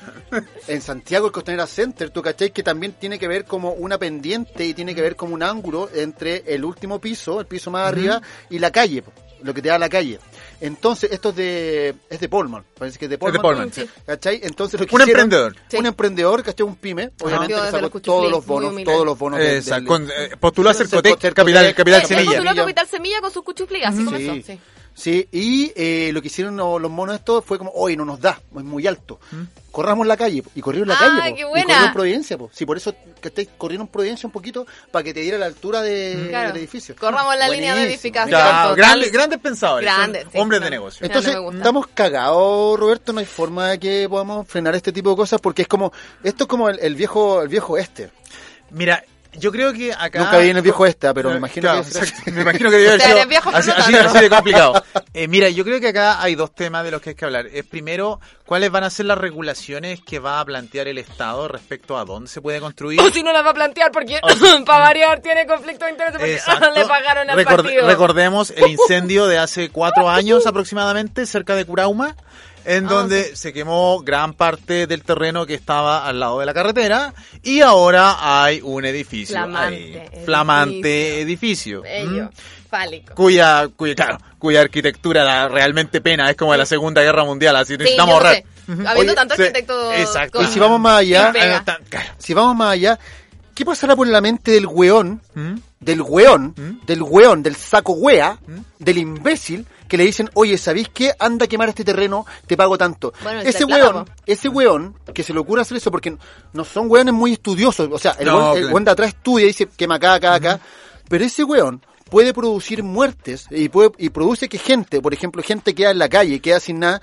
En Santiago el Costanera Center, tú cachai que también tiene que ver como una pendiente y tiene que ver como un ángulo entre el último piso, el piso más arriba, y la calle, po, lo que te da la calle. Entonces, esto es de, es de Polman, parece que es de Polman. Polman, sí. ¿Cachai? Entonces lo que Un hicieron- emprendedor. Sí. Un emprendedor, ¿cachai? Un pyme, obviamente, que sacó todos los bonos, todos los bonos Exacto. eh, postuló a ser Cercotec, Cotec, capital, semilla. postuló Capital Semilla con sus cuchuflis, así comenzó. Sí. Sí. Y eh, lo que hicieron los, los monos estos fue como, oye, no nos da, es muy alto. Corramos la calle, po. y corrieron la Ah, calle, po. qué y buena. corrieron Providencia, po. Sí, por eso que estáis corrieron Providencia un poquito para que te diera la altura de, Claro. del edificio. Corramos la línea de edificación. Claro, grandes, grandes pensadores. Grandes, sí, hombres claro. de negocio. Entonces, no estamos cagados, Roberto, no hay forma de que podamos frenar este tipo de cosas porque es como, esto es como el, el viejo, el viejo este. Mira, yo creo que acá... Nunca vi en el viejo este, pero me Eh, imagino claro, que. Me imagino que debe haber sido así, no así- tanto. así de complicado. Eh, mira, yo creo que acá hay dos temas de los que hay que hablar. Es primero, ¿cuáles van a ser las regulaciones que va a plantear el Estado respecto a dónde se puede construir? O si no la va a plantear porque, para variar, tiene conflicto de interés porque Exacto. le pagaron al Recorde- partido. Recordemos el incendio de hace cuatro años aproximadamente cerca de Curauma, en Ah, donde se quemó gran parte del terreno que estaba al lado de la carretera y ahora hay un edificio Flamante ahí. edificio. flamante edificio, Bello, ¿m? fálico. cuya cuya claro, cuya arquitectura da realmente pena, es como de la Segunda Guerra Mundial, así Sí, necesitamos ahorrar. sé. Habiendo Oye, tanto arquitecto exacto. con- Y si vamos más allá. Ah, si vamos más allá, ¿qué pasará por la mente del weón, ¿Mm? Del weón, ¿Mm? del weón, del saco wea, del imbécil, que le dicen, oye, ¿sabéis qué? Anda a quemar este terreno, te pago tanto. Bueno, ese weón, ese weón, que se le ocurre hacer eso, porque no son weones muy estudiosos, o sea, el, No, weón, el claro. weón de atrás estudia y dice, quema acá, acá, acá, pero ese weón puede producir muertes y puede y produce que gente, por ejemplo, gente queda en la calle, queda sin nada,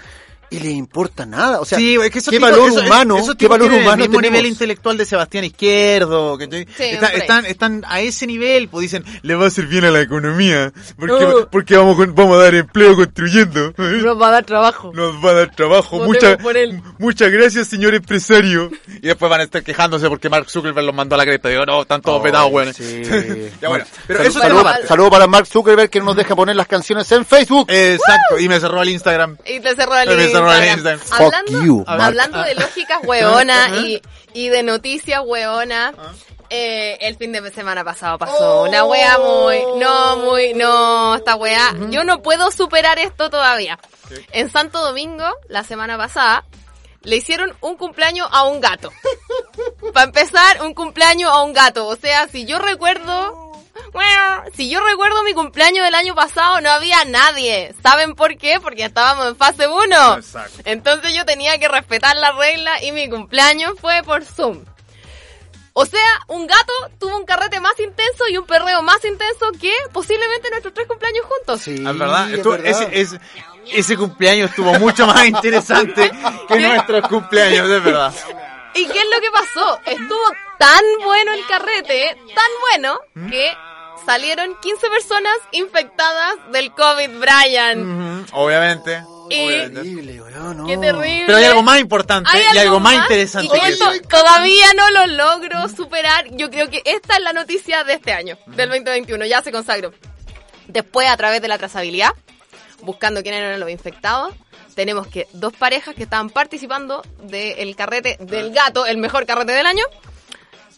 y le importa nada. O sea, Sí, es que ¿qué tipos- valor humano, esos qué valor humano el mismo tenemos? nivel intelectual de Sebastián Izquierdo, están, están a ese nivel, pues dicen, le va a hacer bien a la economía, porque, porque vamos, vamos a dar empleo construyendo. Nos va a dar trabajo. Nos va a dar trabajo. Muchas por él. muchas gracias, señor empresario. Y después van a estar quejándose porque Mark Zuckerberg los mandó a la cresta. Digo, no, están todos Ay, petados, weón. sí. ya bueno, pero Salud- eso salud, es tema- salud para Mark Zuckerberg que no nos deja poner las canciones en Facebook. Exacto, y me cerró el Instagram. Y te cerró el Instagram. Instagram. Hablando, hablando de lógicas hueonas y, y de noticias hueonas, eh, el fin de semana pasado pasó una wea muy, no, muy, no, esta wea, yo no puedo superar esto todavía. En Santo Domingo, la semana pasada, le hicieron un cumpleaños a un gato. Para empezar, un cumpleaños a un gato. O sea, si yo recuerdo, si yo recuerdo mi cumpleaños del año pasado, no había nadie. ¿Saben por qué? Porque estábamos en fase 1. Exacto. Entonces yo tenía que respetar la regla y mi cumpleaños fue por Zoom. O sea, un gato tuvo un carrete más intenso y un perreo más intenso que posiblemente nuestros tres cumpleaños juntos. Sí, Es verdad, es estuvo- verdad. Ese, ese, ese cumpleaños estuvo mucho más interesante que nuestros cumpleaños, es verdad. ¿Y qué es lo que pasó? Estuvo tan bueno el carrete, tan bueno, que salieron 15 personas infectadas del COVID, Brian. Obviamente. Y- obviamente. Terrible, weón, no. Qué terrible. Pero hay algo más importante Hay y algo más interesante y que esto eso. todavía no lo logro superar. Yo creo que esta es la noticia de este año, del 2021. Ya se consagró. Después, a través de la trazabilidad, buscando quiénes eran los infectados, tenemos que dos parejas que estaban participando del carrete del gato, el mejor carrete del año,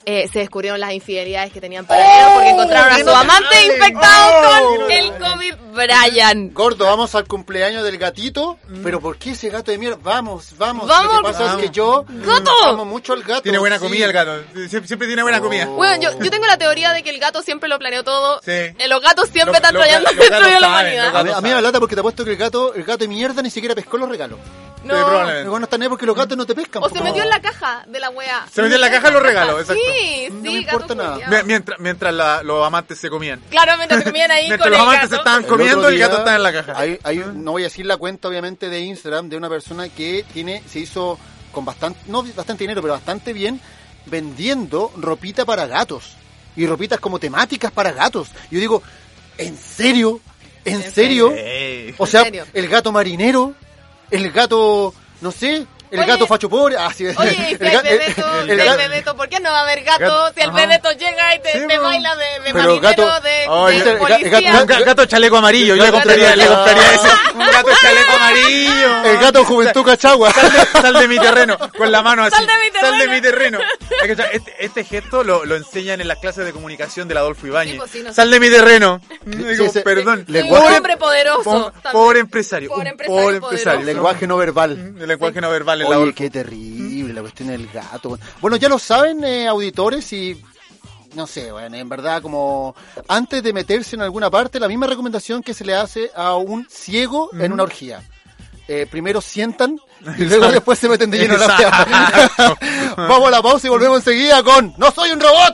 eh, se descubrieron las infidelidades que tenían para ellos porque encontraron a su amante infectado con el COVID Brian. Gordo, vamos al cumpleaños del gatito, pero ¿por qué ese gato de mierda? Vamos, vamos. Vamos. Lo que pasa es que yo ¡Gato! amo mucho al gato. Tiene buena sí. comida el gato. Siempre, siempre tiene buena comida. Bueno, yo, yo tengo la teoría de que el gato siempre lo planeó todo. Sí. Eh, Los gatos siempre están trayendo destruir a la humanidad. A mí, a mí me lata porque te apuesto que el gato, el gato de mierda ni siquiera pescó los regalos. No. Sí, probablemente. Weón no está ahí porque los gatos no te pescan. O se metió en la caja de la wea. Se metió en la caja de los regalos, exacto. Sí, sí, No me importa nada. Mientras, mientras la- los amantes se comían. Claro, mientras comían ahí Mientras con los el amantes se gato. estaban comiendo, el gato estaba en la caja. Hay, hay un- no voy a decir la cuenta, obviamente, de Instagram de una persona que tiene, se hizo con bastante, no bastante dinero, pero bastante bien, vendiendo ropita para gatos. Y ropitas como temáticas para gatos. Yo digo, ¿en serio? ¿En, ¿En serio? O sea, serio? el gato marinero, el gato, no sé, el Oye. gato facho pobre. Ah, sí, Oye, el, el- Bebeto, el Fe- gato- Bebeto, ¿por qué no va a haber gato Gato, si el. Bebeto llega y te, Sí, te baila de, de Pero gato- de, Oye, de el el policía? gato- gato chaleco amarillo, yo le Gato compraría, le compraría ese. Un gato chaleco amarillo. el gato juventud cachagua. Sal de, sal de mi terreno, con la mano así. Sal de mi Sal de terreno. mi terreno. Este, este gesto lo, lo enseñan en las clases de comunicación del Adolfo Ibáñez. Sí, pues, sí, no. Sal de mi terreno. Digo, perdón. Un lenguaje- hombre poderoso. Pobre empresario. Pobre empresario. lenguaje no verbal. El lenguaje no verbal en la Oye, Adolfo. qué terrible la cuestión del gato. Bueno, ya lo saben, eh, auditores, y no sé, bueno, en verdad, como antes de meterse en alguna parte, la misma recomendación que se le hace a un ciego en una orgía. Eh, primero sientan y luego después se meten de lleno en la. Vamos a la pausa y volvemos enseguida con ¡No soy un robot!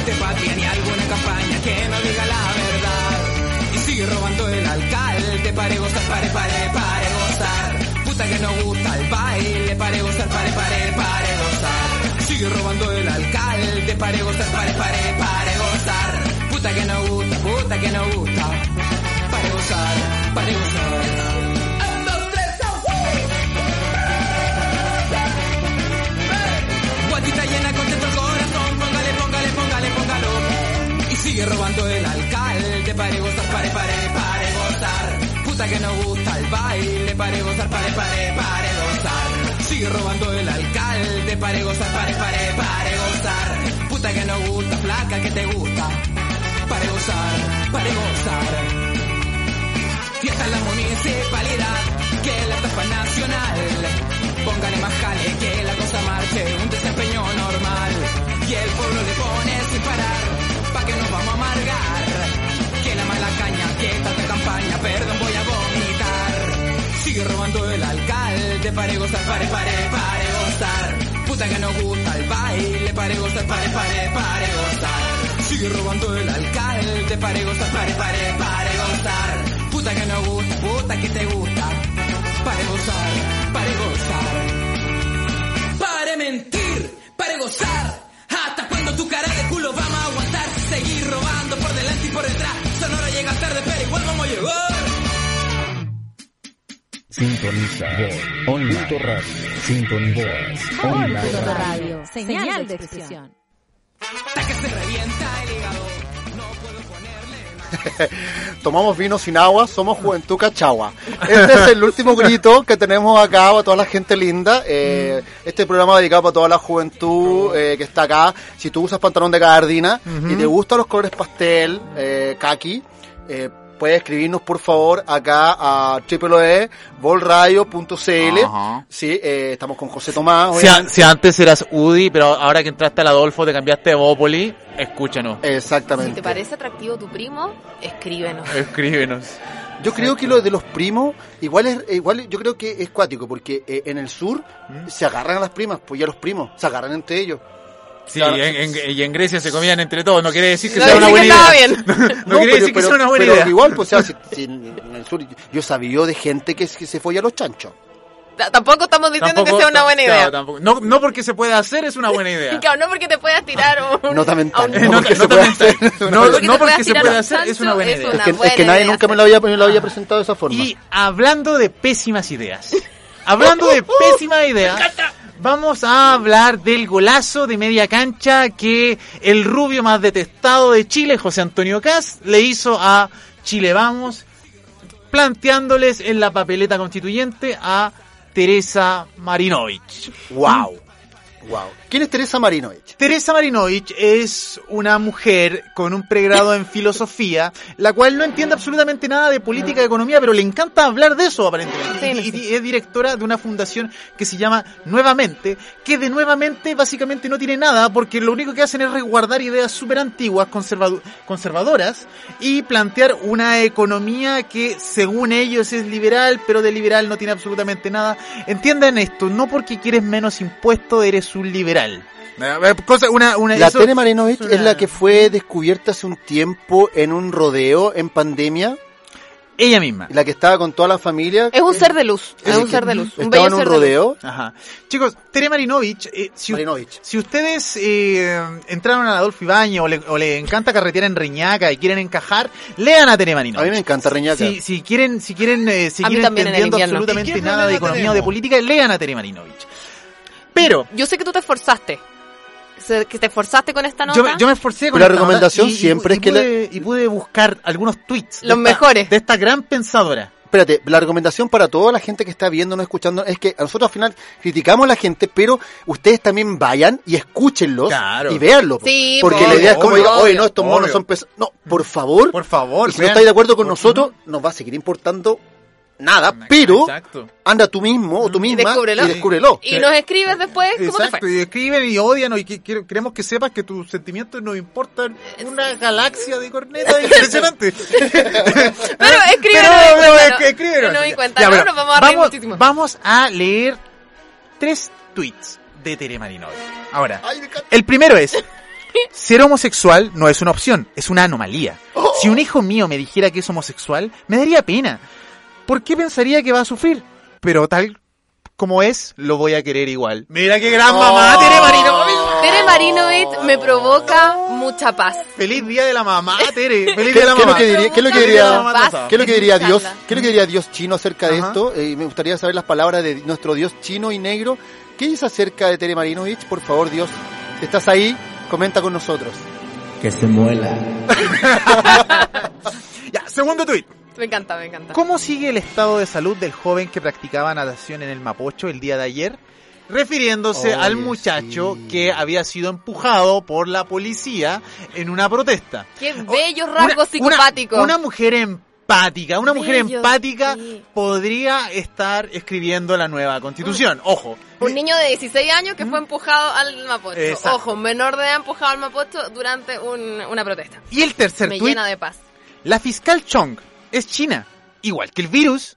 Existe patria ni alguna campaña que no diga la verdad. Y sigue robando el alcalde. Pare gozar, pare, pare, pare gozar. Puta que no gusta el baile. Pare gozar, pare, pare, pare gozar. Sigue robando el alcalde. Pare gozar, pare, pare, pare gozar. Puta que no gusta, puta que no gusta. Pare gozar. Fiesta en la municipalidad, que la etapa nacional. Póngale más jale, que la cosa marche, un desempeño normal. Y el pueblo le pone sin parar, pa' que nos vamos a amargar. Que la mala caña, que tanta campaña, perdón voy a vomitar. Sigue robando el alcalde, pare gozar, pare, pare, pare gozar. Puta que no gusta el baile, pare gozar, pare, pare, pare gozar. Sigue robando el alcalde, pare gozar, pare, pare, pare gozar. Puta que no gusta, puta que te gusta. Pare gozar, pare gozar. Pare mentir, pare gozar. Hasta cuando tu cara de culo vamos a aguantar. Seguir robando por delante y por detrás. Sonora llega tarde, pero igual vamos a llegar. Sintoniza Online. Punto radio. Sintoniza Online. Punto radio. Señal de expresión. Hasta que se revienta el hígado. Tomamos vino sin agua, somos Juventud Cachagua. Este es el último grito que tenemos acá para toda la gente linda. Eh, este programa dedicado para toda la juventud eh, que está acá. Si tú usas pantalón de gabardina y te gustan los colores pastel, eh, kaki, eh, puedes escribirnos por favor acá a www.volradio.cl. Sí, eh, estamos con José Tomás. Si, a- si antes eras UDI, pero ahora que entraste al Adolfo te cambiaste de Bópoli, escúchanos. Si Exactamente. te parece atractivo tu primo, escríbenos. Escríbenos. Yo creo que lo de los primos, igual es, igual yo creo que es cuático, porque eh, en el sur ¿Mm? se agarran a las primas, pues ya los primos, se agarran entre ellos. Sí, Claro. en- en- y en Grecia se comían entre todos, no quiere decir que No sea una buena idea. bien. No, quiere decir que sea una buena pero idea. igual, pues, o sea, si- si en el sur, yo sabía de gente que, que se folla a los chanchos. T- Tampoco estamos diciendo Tampoco- que sea una buena claro, idea. tampoco. No, no porque se pueda hacer es una buena idea. Claro, no porque te puedas tirar un... Nota mental. a un- No, porque se nota mental. hacer. No, Porque no te porque se tirar puede a hacer es una buena es idea. una Es que, buena es que nadie idea nunca me lo, había, me lo había presentado de esa forma. Y hablando de pésimas ideas, hablando de pésimas ideas, vamos a hablar del golazo de media cancha que el rubio más detestado de Chile, José Antonio Caz, le hizo a Chile Vamos, planteándoles en la papeleta constituyente a Teresa Marinovich. wow. Wow. ¿Quién es Teresa Marinovich? Teresa Marinovich es una mujer con un pregrado en filosofía, la cual no entiende absolutamente nada de política y economía, pero le encanta hablar de eso aparentemente. Sí, y, y es directora de una fundación que se llama Nuevamente, que de Nuevamente básicamente no tiene nada, porque lo único que hacen es resguardar ideas súper antiguas, conservado- conservadoras, y plantear una economía que según ellos es liberal, pero de liberal no tiene absolutamente nada. Entiendan esto, no porque quieres menos impuesto eres un liberal. Eh, Cosa, una, una, La eso- Tere Marinovich una- es la que fue descubierta hace un tiempo en un rodeo en pandemia, Ella misma. la que estaba con toda la familia. Es un ser de luz, es un ser de luz. Un Estaba bello en un ser de luz. rodeo. Ajá. Chicos, Tere Marinovich, eh, si, Marinovich. si ustedes eh, entraron a Adolfo Ibañez o le, o le encanta carretera en Reñaca y quieren encajar, lean a Tere Marinovich. A mí me encanta Reñaca. Si, si quieren, si quieren eh, seguir en entendiendo absolutamente ¿Y qué nada de economía o de política, lean a Tere Marinovich. Pero Yo sé que tú te esforzaste. Que te esforzaste con esta nota. yo, me- yo me esforcé con Pero la esta nota recomendación y- y- siempre y es que pude, y pude buscar algunos tweets. de Los esta- mejores. De esta gran pensadora. Espérate, la recomendación para toda la gente que está viéndonos, escuchando, es que a nosotros al final criticamos a la gente, pero ustedes también vayan y escúchenlos Claro. y véanlo. po. Sí, Porque la idea es como diga, oye, no, obvio, estos monos obvio. son pesados. No, por favor. Por favor. y si no estáis de acuerdo con Por- nosotros, nos va a seguir importando nada, pero Exacto. anda tú mismo o tú Y misma descúbrelo. y descúbrelo. Y nos escribes después cómo te Exacto, fue. y escriben y odian y que- que- queremos que sepas que tus sentimientos nos importan una galaxia de cornetas impresionante. Pero escríbenos Pero, y cuéntanos. No, cuenta, Ya, no, nos vamos a reír vamos, muchísimo. vamos a leer tres tweets de Tere Marinovich. Ahora, Ay, el primero es, ser homosexual no es una opción, es una anomalía. Si un hijo mío me dijera que es homosexual, me daría pena. ¿Por qué pensaría que va a sufrir? Pero tal como es, lo voy a querer igual. Mira qué gran mamá, Tere Marinovich. Tere Marinovich me provoca mucha paz. Feliz día de la mamá, Tere. ¿Qué, Feliz día de la mamá. qué es lo que diría, qué es lo que diría Dios? ¿Qué es lo que diría Dios chino acerca de Ajá. esto? Eh, me gustaría saber las palabras de nuestro Dios chino y negro. ¿Qué dice acerca de Tere Marinovich? Por favor, Dios, estás ahí, comenta con nosotros. Que se muela. Ya, segundo tuit. Me encanta, me encanta. ¿Cómo sigue el estado de salud del joven que practicaba natación en el Mapocho el día de ayer? Refiriéndose al muchacho sí. que había sido empujado por la policía en una protesta. Qué bellos rasgos Una- psicopáticos. Una, mujer empática, una mujer Bello, empática sí. podría estar escribiendo la nueva constitución. Ojo, Un niño de 16 años que fue empujado al Mapocho. Exacto. Ojo, un menor de edad empujado al Mapocho durante un- una protesta. y el tercer Me tuit, llena de paz. la fiscal Chong es china, igual que el virus.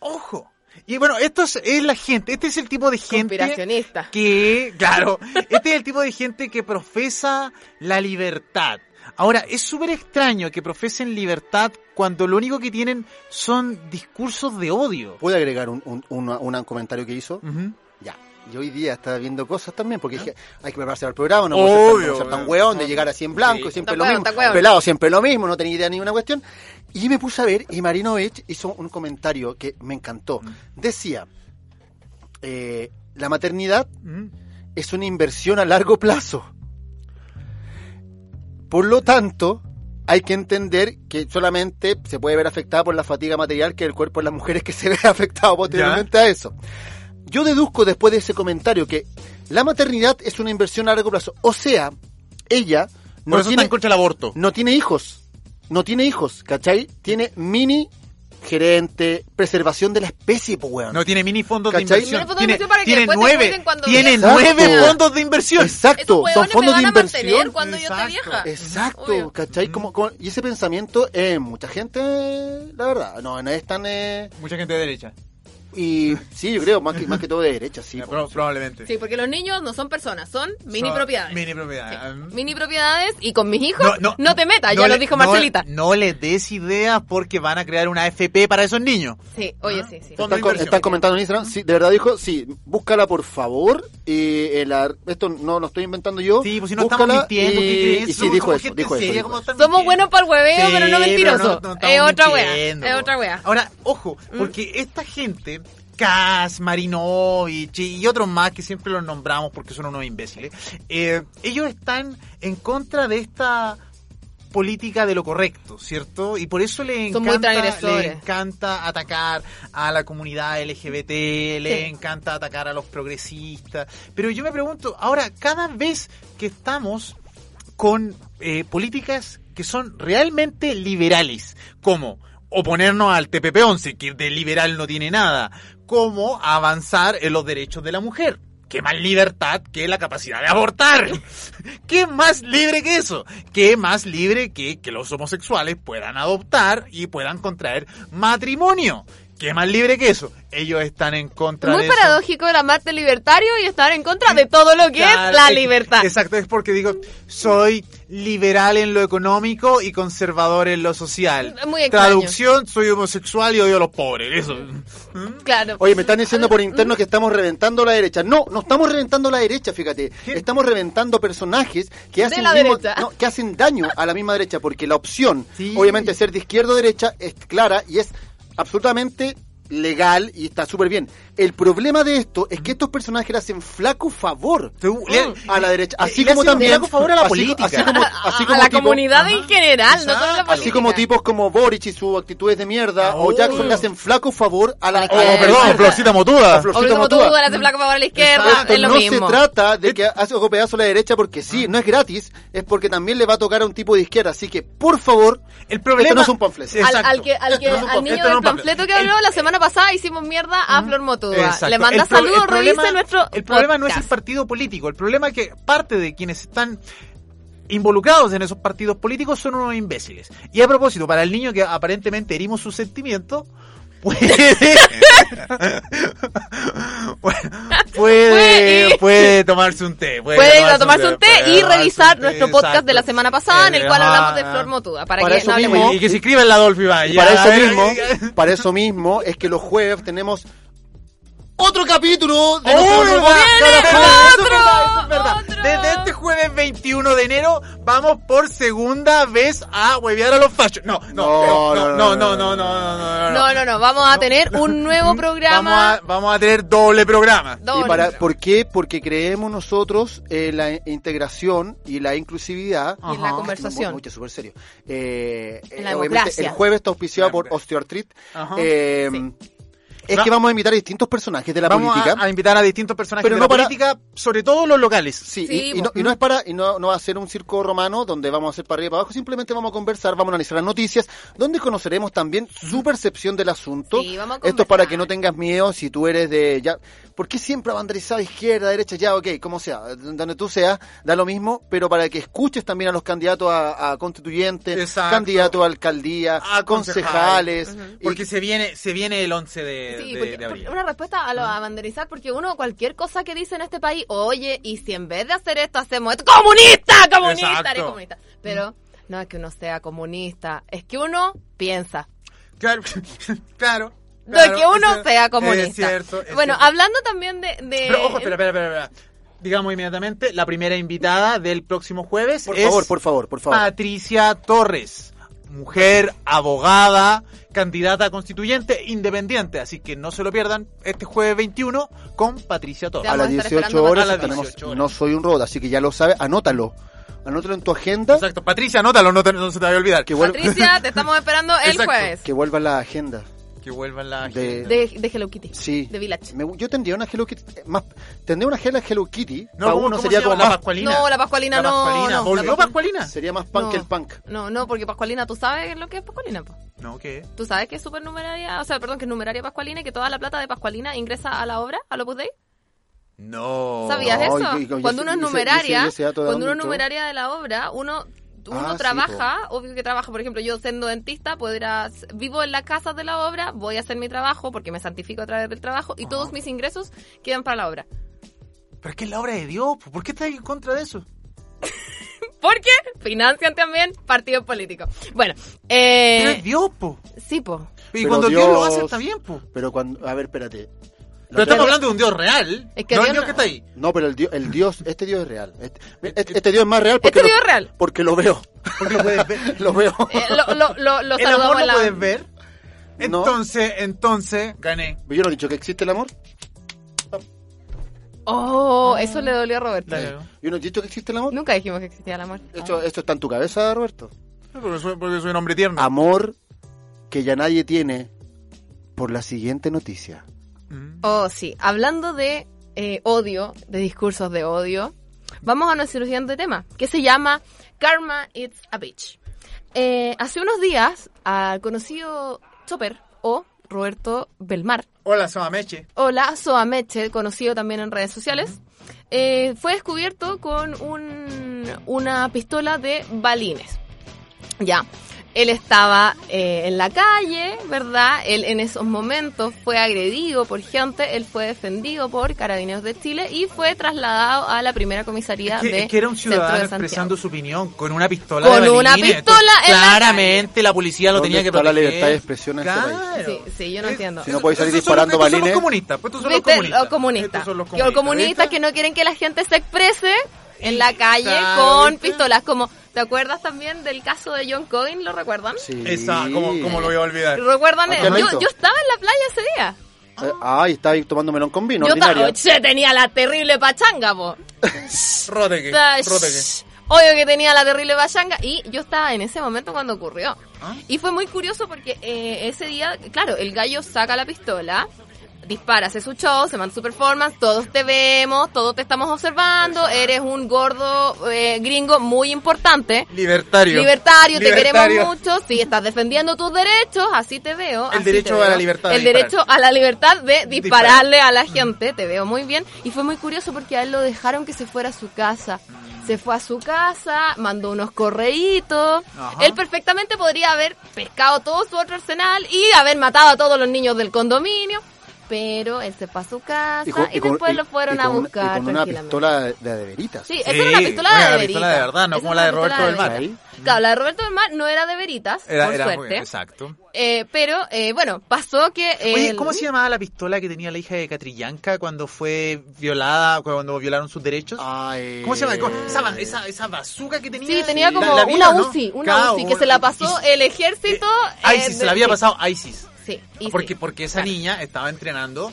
Ojo. Y bueno, esto es, es la gente, este es el tipo de gente Conspiracionista. que, claro, este es el tipo de gente que profesa la libertad. Ahora, es súper extraño que profesen libertad cuando lo único que tienen son discursos de odio. ¿Puedo agregar un, un, una- una- un comentario que hizo? Ya. Yo hoy día estaba viendo cosas también, porque dije, hay que prepararse para el programa, no puedo ser tan- Obvio, no ser tan obvio. weón de llegar así en blanco, Sí. siempre lo weón, mismo, pelado, siempre lo mismo, no tenía idea de ninguna cuestión. Y me puse a ver, y Marinovich hizo un comentario que me encantó. Decía, eh, la maternidad Mm. es una inversión a largo plazo. Por lo tanto, hay que entender que solamente se puede ver afectada por la fatiga material que el cuerpo de las mujeres que se ve afectado posteriormente a eso. Yo deduzco después de ese comentario que la maternidad es una inversión a largo plazo. O sea, ella Por no eso tiene, está en contra del aborto. no tiene hijos. No tiene hijos, ¿cachai? Tiene mini gerente, preservación de la especie, pues weón. No tiene mini fondos de ¿Cachai? inversión. De Tiene, inversión nueve, tiene nueve fondos de inversión. Exacto, Esos son fondos me de inversión. cuando yo esté Exacto. vieja. Exacto, Obvio. ¿cachai? Como, como- y ese pensamiento, eh, mucha gente, la verdad, no, no es tan... eh, Mucha gente de derecha. Y sí, yo creo, más que, más que todo de derecha, sí. Eh, pro- probablemente. Sí, porque los niños no son personas, son mini Son propiedades. Mini propiedades. Sí, Mini propiedades y con mis hijos no, te metas, no ya le- lo dijo Marcelita. No, les des ideas porque van a crear una AFP para esos niños. Sí, oye, sí, sí. Están, co- inversión. están comentando en Instagram, sí, de verdad dijo, sí, búscala por favor. Y el ar- esto no lo estoy inventando yo. Sí, pues si no estamos búscala mintiendo, ¿qué Y, crees? y sí, dijo eso, dijo eso. seria, dijo ¿cómo eso. están Somos mintiendo? buenos para el hueveo, Sí, pero no mentiroso. pero no- no estamos es otra wea, mintiendo, es otra wea. Ahora, ojo, porque esta gente, Cas, Marinovich y otros más que siempre los nombramos porque son unos imbéciles, eh, ellos están en contra de esta política de lo correcto, ¿cierto? Y por eso le encanta, encanta atacar a la comunidad LGBT, le encanta atacar a los progresistas. Pero yo me pregunto, ahora, cada vez que estamos con eh, políticas que son realmente liberales, como oponernos al TPP-11, que de liberal no tiene nada, como avanzar en los derechos de la mujer. ¿Qué más libertad que la capacidad de abortar? ¿Qué más libre que eso? ¿Qué más libre que que los homosexuales puedan adoptar y puedan contraer matrimonio? ¿Qué más libre que eso? Ellos están en contra Muy de eso. paradójico el amarte libertario y estar en contra de todo lo que Claro, es la libertad. Exacto, es porque digo, soy liberal en lo económico y conservador en lo social. Muy extraño. Traducción, soy homosexual y odio a los pobres. Eso. Claro. Oye, me están diciendo por interno que estamos reventando la derecha. No, no estamos reventando la derecha, fíjate. Estamos reventando personajes que hacen, la mismo- derecha. no, que hacen daño a la misma derecha, porque la opción, Sí. obviamente, ser de izquierda o derecha es clara y es absolutamente legal y está súper bien. El problema de esto es que estos personajes le hacen flaco favor a la derecha, así le como hacen también flaco favor a la así- política. así como, a, así a como la tipo- comunidad en general, no solo a la Así como tipos como Boric y sus actitudes de mierda, o Oh. Jackson le hacen flaco favor a la... Oh, a perdón, Florcita Motuda. a Florcita O Motúa. le haces flaco favor a la izquierda, Esto es lo no mismo. se trata de que hace ojo pedazo a la derecha porque sí, no es gratis, es porque también le va a tocar a un tipo de izquierda. Así que, por favor, El problema esto no es un panfleto. Al, al que, al, que, no es un al niño del panfleto que habló la semana pasada hicimos mierda a Flor Motuda. Exacto. Le manda saludos, el problema- revise nuestro El problema no es el partido político, el problema es que parte de quienes están involucrados en esos partidos políticos son unos imbéciles. Y a propósito, para el niño que aparentemente herimos sus sentimientos, puede... Puede, tomarse un té. Puede, Puede ir a tomarse un té y revisar té, nuestro podcast exacto. de la semana pasada en el cual hablamos de Flor Motuda. Para, Para que eso no mismo- Y que se inscriba en la Dolphy para eso mismo, para eso mismo es que los jueves tenemos otro capítulo de ¡Oh, nuestro programa. Cada ¡Viene jueves, eso es verdad, eso es verdad. ¡Otro! Desde este jueves 21 de enero vamos por segunda vez a huevear a los fachos. No, no, no, no, no, no, no, no, no, No, no, no, vamos a tener un nuevo Vamos programa. a, vamos a tener doble programa. Doble. Y para, ¿Por qué? Porque creemos nosotros en la integración y la inclusividad. Y en la conversación. Mucho, súper serio. Eh, En la eh, democracia. el jueves está auspiciado por. Osteoartrit. Ajá. Eh, Es que vamos a invitar a distintos personajes de la Vamos política. A, invitar a distintos personajes Pero de no la para- política, sobre todo los locales. Sí, Sí, y, no, y no es para, y no, no va a ser un circo romano donde vamos a hacer para arriba y para abajo, simplemente vamos a conversar, vamos a analizar las noticias, donde conoceremos también su percepción del asunto. Sí, vamos a Esto es para que no tengas miedo si tú eres de ya, ¿por qué siempre abanderizado izquierda, derecha? Ya, ok, como sea, donde tú seas, da lo mismo, pero para que escuches también a los candidatos a, a constituyentes, Exacto. candidatos a alcaldía, A concejales, y- Porque se viene, se viene el 11 de, Sí, de- porque- de abril. porque una respuesta a lo a banderizar, porque uno cualquier cosa que dice en este país, oye, y si en vez de hacer esto hacemos esto, comunista, comunista, Exacto. eres comunista. Pero no es que uno sea comunista, es que uno piensa. Claro, claro. de claro, que uno es- sea comunista. Es cierto. es bueno, cierto. hablando también de... de- Pero ojo, espera, espera, espera, espera. Digamos inmediatamente, la primera invitada del próximo jueves por es favor, por favor, por favor. Patricia Torres, mujer, abogada, candidata a constituyente, independiente. Así que no se lo pierdan este jueves 21 con Patricia Torres. A las a estar 18 esperando horas, a las tenemos 18 horas. No Soy un Robot, así que ya lo sabes, anótalo. Anótalo en tu agenda, Exacto, Patricia, anótalo, no, te- no se te vaya a olvidar. que, Patricia, te estamos esperando el Exacto. jueves. que vuelva la agenda. Que vuelvan la De- De, de Hello Kitty. Sí. De Village. Me- yo tendría una Hello Kitty, eh, más, tendría una Hello Hello Kitty, No, pa' ¿cómo- uno cómo sería se como la más, Pascualina. No, la Pascualina La no, Pascualina. no, ¿Volvió Pascualina? sería más punk No. que el punk. No, no, porque Pascualina, ¿tú sabes lo que es Pascualina? po? No, ¿qué? ¿Tú sabes que es supernumeraria? O sea, perdón, que es numeraria Pascualina y que toda la plata de Pascualina ingresa a la obra, al Opus Dei? No. ¿Sabías No, eso? y- y- cuando uno es ese- numeraria, ese cuando uno es numeraria de la obra, uno uno Ah, sí, trabaja, obvio que trabaja, por ejemplo, yo siendo dentista, puedo ir a, vivo en las casas de la obra, voy a hacer mi trabajo porque me santifico a través del trabajo y todos mis ingresos quedan para la obra. Pero es que es la obra de Dios. po. ¿Por qué estás en contra de eso? Porque financian también partidos políticos. Bueno, eh, Pero es Dios, po. sí, po. Y Pero cuando Dios, lo hace está bien, po. Pero cuando, a ver, espérate. Pero estamos hablando de un Dios real. Es que no Dios el Dios no- que está ahí. No, pero el Dios, el Dios, este Dios es real. Este, este- este Dios es más real porque Este lo, Dios es real. porque lo veo. Porque lo puedes ver. Lo veo. Eh, lo, lo, lo, lo el amor lo la- puedes ver. No. Entonces, entonces, gané. Yo no he dicho que existe el amor. Oh, eso le dolió a Roberto. Dale. Yo no he dicho que existe el amor. Nunca dijimos que existía el amor. Esto, esto está en tu cabeza, Roberto. Porque soy, porque soy un hombre tierno. Amor que ya nadie tiene por la siguiente noticia. Mm. Oh, sí. Hablando de eh, odio, de discursos de odio, vamos a nuestro siguiente tema, que se llama Karma It's a Bitch. Eh, hace unos días, al conocido Chopper, o Roberto Belmar, Hola, Soameche. o la Soameche, conocido también en redes sociales, eh, fue descubierto con un- una pistola de balines. Ya. Él estaba eh, en la calle, ¿verdad? Él en esos momentos fue agredido por gente, él fue defendido por Carabineros de Chile y fue trasladado a la primera comisaría Es que, de es que era un ciudadano expresando su opinión con una pistola Con de una balines. pistola Entonces, en la Claramente la policía lo ¿Dónde tenía que está la proteger. libertad de expresión en este país? Claro. Sí, sí, yo no Es- entiendo. Si no podéis salir disparando estos son los balines. comunistas, pues estos son los comunistas. Los comunistas. Estos son los Y los comunistas ¿viste? que no quieren que la gente se exprese en la calle con ¿viste? pistolas. Como, ¿te acuerdas también del caso de John Coyne? ¿Lo recuerdan? Sí. Esa, ¿cómo, ¿cómo lo voy a olvidar? ¿Recuerdan? ¿A qué Yo, yo estaba en la playa ese día. Eh, ay, estaba ahí tomando melón con vino, yo estaba, che, tenía la terrible pachanga, po. Roteque, roteque. Obvio que tenía la terrible pachanga y yo estaba en ese momento cuando ocurrió. ¿Ah? Y fue muy curioso porque eh, ese día, claro, el gallo saca la pistola, dispara, hace su show, se manda su performance, todos te vemos, todos te estamos observando, eres un gordo eh, gringo muy importante. Libertario. Libertario, te Libertario. queremos mucho, sí, estás defendiendo tus derechos, así te veo. El derecho a la libertad El disparar. derecho a la libertad de dispararle a la gente, te veo muy bien. Y fue muy curioso porque a él lo dejaron que se fuera a su casa. Se fue a su casa, mandó unos correitos. Ajá. Él perfectamente podría haber pescado todo su otro arsenal y haber matado a todos los niños del condominio. Pero él se fue a su casa y, con- con- después y- lo fueron y a buscar y con una tranquilamente. pistola de, de, de veritas. Sí, esa era una pistola una de pistola veritas. de verdad, no Esa como la de Roberto del Mar. Claro, la de Roberto del Mar no era de veritas, Era, por era muy- suerte. exacto. Eh, pero, eh, bueno, pasó que... Oye, el- ¿cómo se llamaba la pistola que tenía la hija de Catrillanca cuando fue violada, cuando violaron sus derechos? ¿Cómo se llama? ¿Cómo- Esa, ba- esa, esa bazooka que tenía. Sí, tenía como La- la una vio, ¿no? UCI, una Claro, UCI que se la pasó el ejército... eh, ISIS, se de- la había pasado a ISIS. Sí. Porque, porque esa niña estaba entrenando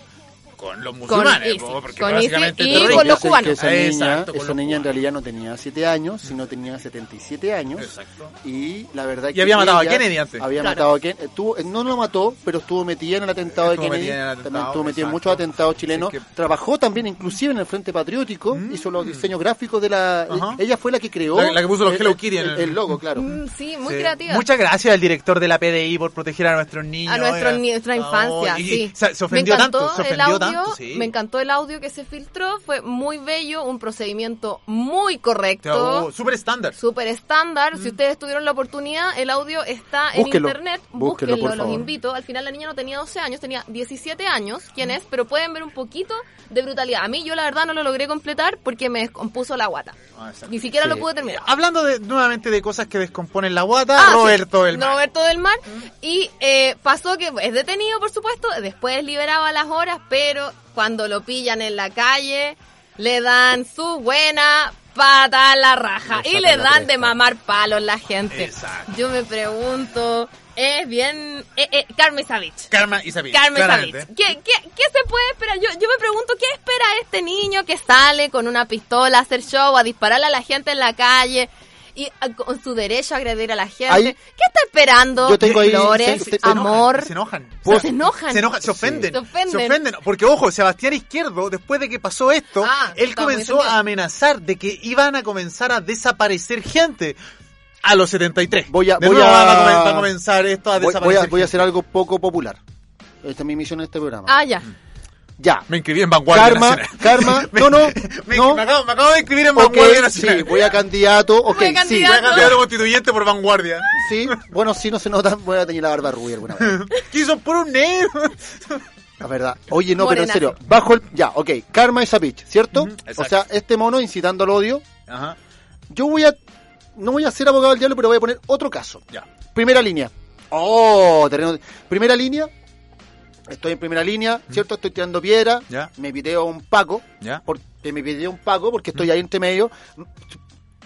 con los Con musulmanes. ISIS, po, porque con básicamente y con los Que cubanos. esa niña, Exacto, con esa niña en realidad no tenía 7 años, sino tenía 77 años. Exacto. Y la verdad Y había matado a Kennedy antes. Había Claro. matado a Kennedy. Estuvo, no lo mató, pero estuvo metida en el atentado Estuvo de Kennedy. metida en el atentado, también estuvo metida en muchos atentados chilenos. Así que- Trabajó también inclusive en el Frente Patriótico. Hizo los diseños gráficos de la... Mm. Ajá. Ella fue la que creó... La- la que puso los el- Hello Kitty en el, el- logo, claro. Mm, Sí, muy Sí. creativa. Muchas gracias al director de la PDI por proteger a nuestros niños. a nuestra infancia, Oh, y- sí. Se, ofendió tanto, se ofendió tanto, sí. Me encantó el audio que se filtró, fue muy bello, un procedimiento muy correcto. Oh, Súper estándar. Súper estándar. Si ustedes tuvieron la oportunidad, el audio está en internet. Búsquenlo, por los favor. invito. Al final la niña no tenía 12 años, tenía 17 años, quién es, pero pueden ver un poquito de brutalidad. A mí yo la verdad no lo logré completar porque me descompuso la guata. Ah. Ni siquiera Sí. lo pude terminar. Hablando de, nuevamente de cosas que descomponen la guata, Ah, sí, Roberto del Mar. Roberto del Mar. Y eh, pasó que es detenido, por supuesto, después liberado a las horas, pero cuando lo pillan en la calle, le dan su buena pata a la raja y le dan de mamar palos la gente. Exacto. Yo me pregunto, es bien... Eh, eh, Carmen Savich. Karma. Carmen claramente. Savich. ¿Qué, qué, qué se puede esperar? Yo, yo me pregunto, ¿qué espera este niño que sale con una pistola a hacer show, a dispararle a la gente en la calle y a- con su derecho a agredir a la gente? Ahí- ¿Qué está esperando? Yo tengo ahí- Flores, se- se- se amor. Se enojan. Se enojan. Se enojan, se ofenden. Se ofenden. Se ofenden. Porque, ojo, Sebastián Izquierdo, después de que pasó esto, Ah, él comenzó a amenazar de que iban a comenzar a desaparecer gente a los 73. Voy a- De voy a- va comenzar esto a Voy, voy desaparecer. a, voy a hacer algo poco popular. Esta es mi misión en este programa. Ah, ya. Ya. Me inscribí en Vanguardia Karma, Nacional. karma, Me- no, no, Me, no. me acabo, me acabo de inscribir en Vanguardia Nacional. sí, voy a candidato, ok, Voy a sí. candidato. Voy a candidato constituyente por Vanguardia. Sí, bueno, si no se nota, voy a tener la barba rubia alguna vez. Quiso por un negro. La verdad. Oye, no, pero en serio, bajo el... Ya, ok, karma is a bitch, ¿cierto? O sea, este mono incitando al odio. Ajá. Yo voy a... No voy a ser abogado del diablo, pero voy a poner otro caso. Ya. Primera línea. Oh, terreno... Primera línea. Estoy en primera línea, ¿cierto? Estoy tirando piedra. Ya. Me pideo un paco. Ya. Porque me pidió un paco porque estoy ahí entre medio.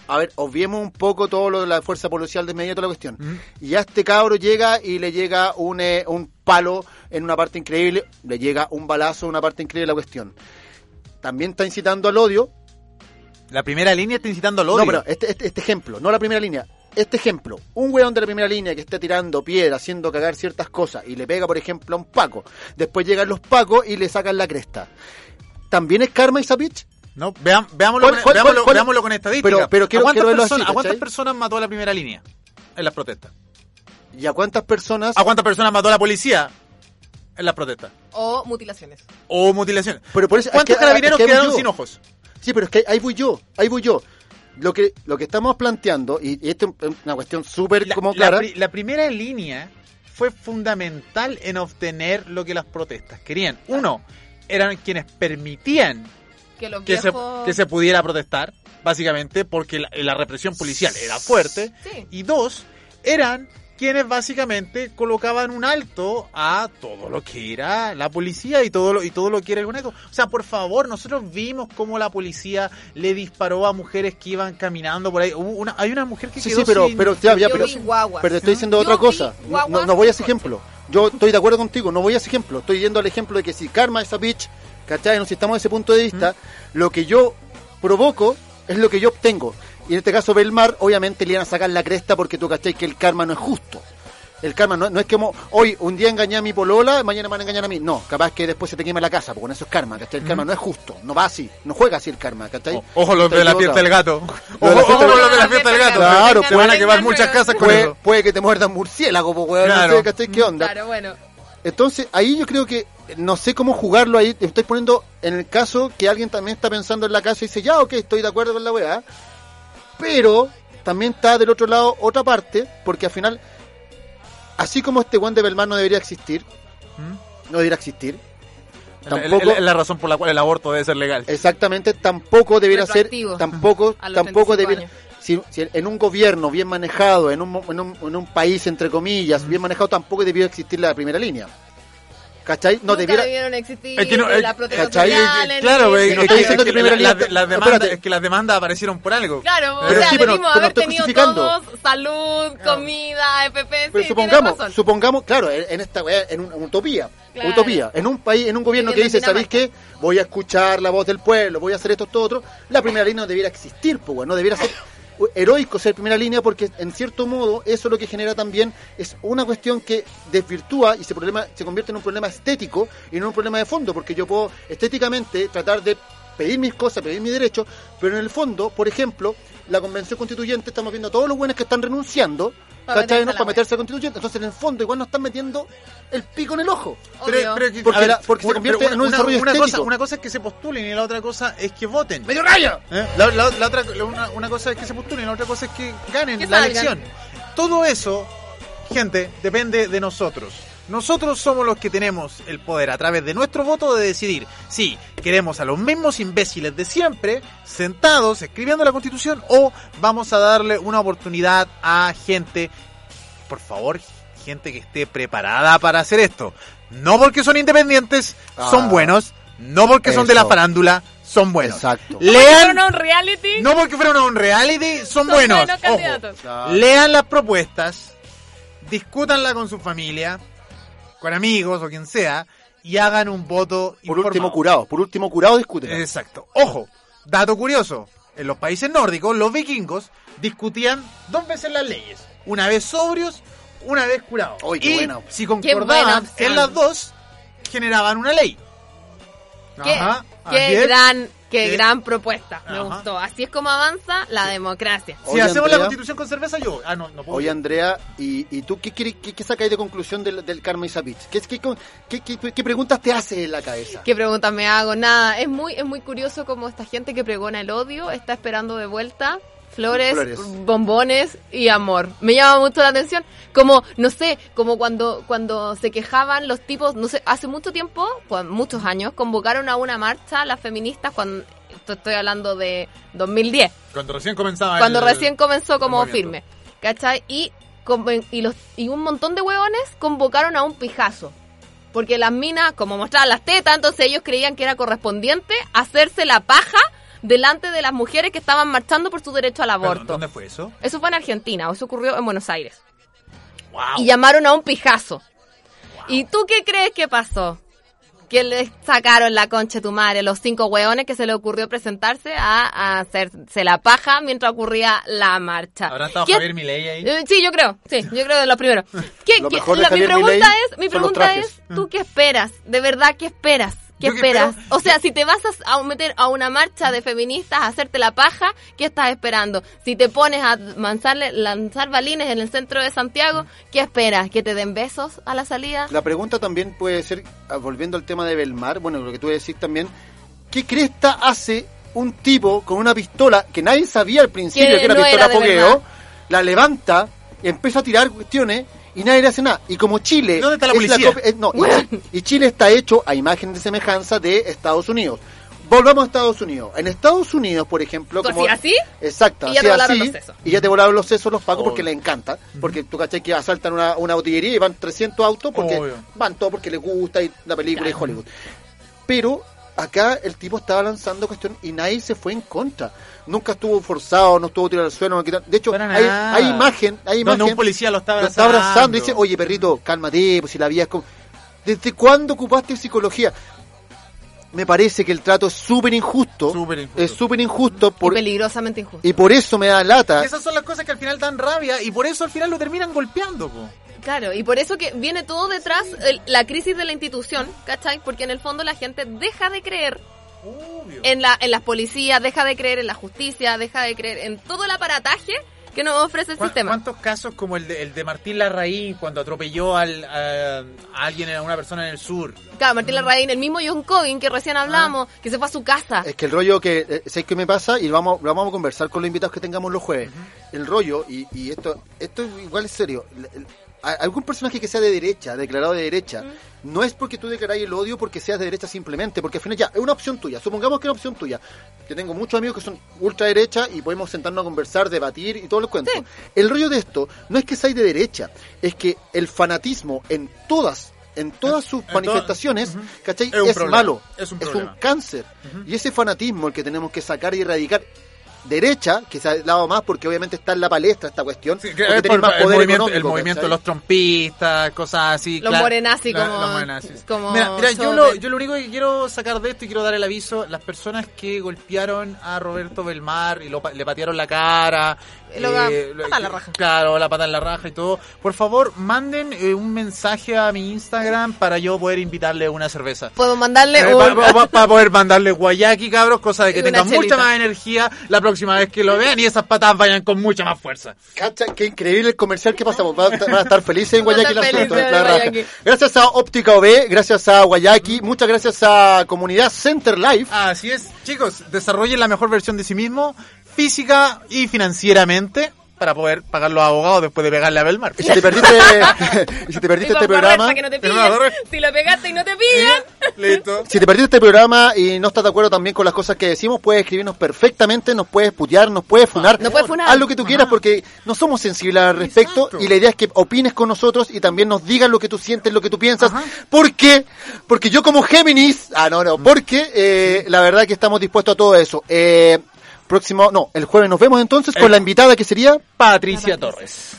A ver, obviemos un poco todo lo de la fuerza policial de medio, toda la cuestión. Y a este cabro llega y le llega un, eh, un palo en una parte increíble, le llega un balazo en una parte increíble la cuestión. También está incitando al odio. La primera línea está incitando al odio. No, pero este, este, este ejemplo, no la primera línea. Este ejemplo, un weón de la primera línea que está tirando piedra, haciendo cagar ciertas cosas y le pega, por ejemplo, a un Paco. Después llegan los Pacos y le sacan la cresta. ¿También es karma y bitch? No, veam- veámoslo, ¿Cuál- con, cuál- veámoslo, cuál- veámoslo con estadística. Pero- pero quiero- ¿A cuántas, quiero verlo así, personas, ¿A cuántas ¿cachai? personas mató la primera línea en las protestas? ¿Y a cuántas personas? ¿A cuántas personas mató la policía en las protestas? O mutilaciones. O mutilaciones. Pero por eso- es ¿Cuántos que- carabineros es que quedaron yo. sin ojos? Sí, pero es que ahí voy yo, ahí voy yo. Lo que, lo que estamos planteando, y, y esto es una cuestión súper como la clara, pri- la primera línea fue fundamental en obtener lo que las protestas querían. Uno, eran quienes permitían Que los que se, viejos... que se pudiera protestar, básicamente porque la, la represión policial era fuerte. Sí. Y dos, eran quienes básicamente colocaban un alto a todo lo que era la policía y todo lo, y todo lo que era el conejo. O sea, por favor, nosotros vimos cómo la policía le disparó a mujeres que iban caminando por ahí. Hubo una, hay una mujer que Sí, quedó sí, pero, sin- pero, ya, ya, pero, guaguas. pero te estoy diciendo otra cosa. No, no voy a ese ejemplo. Yo estoy de acuerdo contigo, no voy a ese ejemplo. Estoy yendo al ejemplo de que si karma es a bitch, ¿cachai? No, si estamos desde ese punto de vista, lo que yo provoco es lo que yo obtengo. Y en este caso, Belmar, obviamente le iban a sacar la cresta porque tú, ¿cachai? Que el karma no es justo. El karma no, no es como hoy un día engañé a mi polola, mañana me van a engañar a mí. No, capaz que después se te quema la casa, porque con eso es karma, ¿cachai? El karma no es justo, no va así, no juega así el karma, ¿cachai? O- Ojo los de la fiesta del gato. Ojo, ojo los gato. de la fiesta del gato. Claro, te van a quemar muchas casas con puede, eso. puede que te muerdan murciélago, pues, weón, Claro. no sé, ¿cachai? ¿Qué onda? Claro, bueno. Entonces, ahí yo creo que no sé cómo jugarlo ahí. Te estoy poniendo en el caso que alguien también está pensando en la casa y dice, ya, ok, estoy de acuerdo con la weá. Pero también está del otro lado otra parte, porque al final, así como este Juan de Belmar no debería existir, ¿Mm? no debería existir, Tampoco- Es la, la razón por la cual el aborto debe ser legal. Exactamente, tampoco debiera ser, tampoco, tampoco 35 debiera, si, si en un gobierno bien manejado, en un, mo- en un, en un país entre comillas, bien manejado, tampoco debiera existir la primera línea. ¿Cachai? No Nunca debiera, debieron existir Es que no, es- la protección ¿cachai? social, Eh, Claro, es, no es estoy que, que que primera la- línea- la- las demandas, espérate. es que las demandas aparecieron por algo. Claro, Pero o sea, sí, pero- pero haber estoy tenido justificando. todos salud, comida, FP, Pero sí, tienes supongamos, razón. supongamos, claro, en esta en una utopía, Claro. utopía, en un país, en un gobierno que dice, ¿sabéis qué? Voy a escuchar la voz del pueblo, voy a hacer esto, esto, otro. La primera línea no debiera existir, pues, no debiera ser heroico ser primera línea porque en cierto modo eso lo que genera también es una cuestión que desvirtúa y se problema se convierte en un problema estético y no un problema de fondo porque yo puedo estéticamente tratar de pedir mis cosas, pedir mis derechos, pero en el fondo, por ejemplo, la convención constituyente estamos viendo a todos los buenos que están renunciando ¿cachai? no? para meterse a constituyente. Entonces, en el fondo, igual nos están metiendo el pico en el ojo. Obvio. que- Porque la- porque se una- convierte pero en un una- desarrollo una cosa, una cosa es que se postulen y la otra cosa es que voten. ¡Medio raya! ¿Eh? La, la- la otra, la- una, una cosa es que se postulen y la otra cosa es que ganen Que la elección. Todo eso, gente, depende de nosotros. Nosotros somos los que tenemos el poder a través de nuestro voto de decidir si queremos a los mismos imbéciles de siempre sentados escribiendo la constitución o vamos a darle una oportunidad a gente, por favor, gente que esté preparada para hacer esto. No porque son independientes, Ah. son buenos. No porque son de la farándula, son buenos. Exacto. Lean, ¿Fueron a un reality? no porque fueron a un reality, son, Son buenos. buenos Ojo. candidatos. Lean las propuestas, discútanla con su familia, con amigos o quien sea, y hagan un voto Por informado. último, curado. Por último, curado, discuten. Exacto. Ojo, dato curioso. En los países nórdicos, los vikingos discutían dos veces las leyes. Una vez sobrios, una vez curados. Qué y buena. si buena concordaban opción. en las dos, generaban una ley. Qué, Ajá, así qué es. gran, qué gran propuesta. Me Ajá. gustó. Así es como avanza la democracia. Si Oye, hacemos la constitución con cerveza, yo. Ah, no, no puedo. Oye, Andrea, ¿y, y tú qué, qué, qué sacáis de conclusión del, del Karma Isapich? ¿Qué, qué, qué, qué- qué preguntas te hace en la cabeza? ¿Qué preguntas me hago? Nada, es muy, es muy curioso como esta gente que pregona el odio está esperando de vuelta flores, Flores. bombones y amor. Me llama mucho la atención. Como, no sé, como cuando, cuando se quejaban los tipos, no sé, hace mucho tiempo, pues, muchos años, convocaron a una marcha las feministas cuando, esto estoy hablando de 2010, Cuando recién comenzaba cuando el- recién comenzó como firme, ¿cachai? Y, conven- y, los, y un montón de hueones convocaron a un pijazo. Porque las minas, como mostraban las tetas, entonces ellos creían que era correspondiente hacerse la paja delante de las mujeres que estaban marchando por su derecho al Perdón, aborto. ¿Dónde fue eso? Eso fue en Argentina, o eso ocurrió en Buenos Aires. Wow. Y llamaron a un pijazo. ¿Y tú qué crees que pasó? Que le sacaron la concha de tu madre, los cinco hueones que se le ocurrió presentarse a, a hacerse la paja mientras ocurría la marcha. ¿Habrá estado ¿Qué- Javier Milei ahí? eh, sí, yo creo, sí, yo creo de los primeros. ¿Qué, Lo qué- mejor de la- mi Javier pregunta Milei es, mi pregunta es, ¿tú qué esperas? De verdad, ¿qué esperas? ¿Qué Yo que esperas? espero- O sea, si te vas a, meter a una marcha de feministas a hacerte la paja, ¿qué estás esperando? Si te pones a lanzarle, lanzar balines en el centro de Santiago, ¿qué esperas? ¿Que te den besos a la salida? La pregunta también puede ser, ah, volviendo al tema de Belmar, bueno, lo que tú decís también, ¿qué cresta hace un tipo con una pistola que nadie sabía al principio Que que, era no pistola era de fogueo, la levanta, empieza a tirar cuestiones y nadie le hace nada? Y como Chile... ¿Dónde está la es policía? copia- eh, no, y Chi- y Chile está hecho a imagen de semejanza de Estados Unidos. Volvamos a Estados Unidos. En Estados Unidos, por ejemplo, ¿Tú como... así? Exacto, Y ya así, te volaron así, los sesos. Y ya te volaron los sesos los pacos porque Obvio. le encanta. Porque tú cachai que asaltan una, una botillería y van 300 autos porque Obvio. van todos porque les gusta y la película y Hollywood. Pero acá el tipo estaba lanzando cuestión y nadie se fue en contra. Nunca estuvo forzado, no estuvo tirado al suelo, no quita- De hecho, hay, nada. hay imagen, hay Donde imagen. un policía lo está lo está abrazando. abrazando y dice, oye perrito, cálmate, pues si la vida es como... ¿Desde cuándo ocupaste psicología? Me parece que el trato es súper injusto. Súper injusto. Es súper injusto Y por, peligrosamente injusto. y por eso me da lata. Y esas son las cosas que al final dan rabia y por eso al final lo terminan golpeando, po. Claro, y por eso que viene todo detrás el- la crisis de la institución, ¿cachai? Porque en el fondo la gente deja de creer Obvio. en, la, en las policías, deja de creer en la justicia, deja de creer en todo el aparataje que nos ofrece el ¿Cuán- sistema. ¿Cuántos casos como el de, el de Martín Larraín cuando atropelló al, a, a alguien, a una persona en el sur? Claro, Martín Larraín, el mismo John Cobin que recién hablamos, que se fue a su casa. Es que el rollo que eh, sé que me pasa y vamos lo vamos a conversar con los invitados que tengamos los jueves. El rollo y, y esto esto igual es serio. A- algún personaje que sea de derecha, declarado de derecha, no es porque tú declaráis el odio porque seas de derecha simplemente, porque al final ya es una opción tuya. Supongamos que es una opción tuya. Yo tengo muchos amigos que son ultraderecha y podemos sentarnos a conversar, debatir y todos los cuentos. El rollo de esto no es que seáis de derecha, es que el fanatismo en todas en todas sus to- manifestaciones, ¿cachai? Es un Es, problema, malo, es un es problema. un cáncer. Y ese fanatismo el que tenemos que sacar y erradicar derecha, que se ha dado más porque obviamente está en la palestra esta cuestión, Que porque es tiene por más el poder movimiento, el económico, movimiento de los trompistas, cosas así. Los claro. morenazis como- los morenazis. como Mira, mira, yo, lo, yo lo único que quiero sacar de esto y quiero dar el aviso, las personas que golpearon a Roberto Belmar y lo pa- le patearon la cara. Lo- eh, pata en la raja. Claro, la pata en la raja y todo. Por favor, manden eh, un mensaje a mi Instagram para yo poder invitarle una cerveza. Puedo mandarle Eh, un... Para poder mandarle guayaki, cabros, cosa de que tengan mucha más energía la próxima vez que lo vean y esas patas vayan con mucha más fuerza. Cacha, qué increíble el comercial que pasamos. Van a, van a estar felices en Guayaki. asunto, felices la en raja. Guayaki. Gracias a Óptica OB, gracias a Guayaki, muchas gracias a Comunidad Center Life. Así es, chicos, desarrollen la mejor versión de sí mismo, física y financieramente, para poder pagar los abogados después de pegarle a Belmar. Y si te perdiste, si te perdiste este programa, no te. Si lo pegaste y no te pillan. Listo. si te perdiste este programa y no estás de acuerdo también con las cosas que decimos, puedes escribirnos perfectamente, nos puedes putear, nos puedes funar. Nos puedes funar. Haz lo que tú quieras porque no somos sensibles al respecto y la idea es que opines con nosotros y también nos digas lo que tú sientes, lo que tú piensas. ¿Por qué? Porque yo como Géminis, ah no, no, porque eh, la verdad que estamos dispuestos a todo eso. Eh, próximo, no, el jueves nos vemos entonces con la invitada que sería Patricia Torres.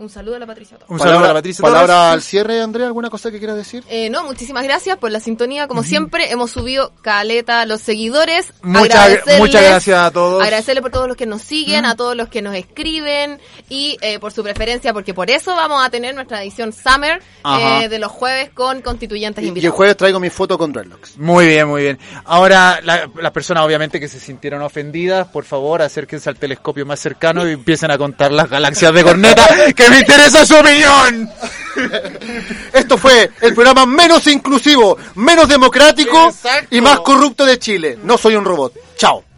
Un saludo a la Patricia. Torres. Un saludo a la Patricia Palabra Torres. al cierre, Andrea, ¿alguna cosa que quieras decir? Eh, no, muchísimas gracias por la sintonía. Como siempre, hemos subido caleta a los seguidores. Muchas- gracias a todos. Agradecerle por todos los que nos siguen, a todos los que nos escriben y eh, por su preferencia, porque por eso vamos a tener nuestra edición Summer eh, de los jueves con constituyentes Y el invitados. jueves traigo mi foto con dreadlocks. Muy bien, muy bien. Ahora, la- las personas obviamente que se sintieron ofendidas, por favor, acérquense al telescopio más cercano y empiecen a contar las galaxias de corneta, que me interesa su opinión. Esto fue el programa menos inclusivo, menos democrático y más corrupto de Chile. No soy un robot. Chao.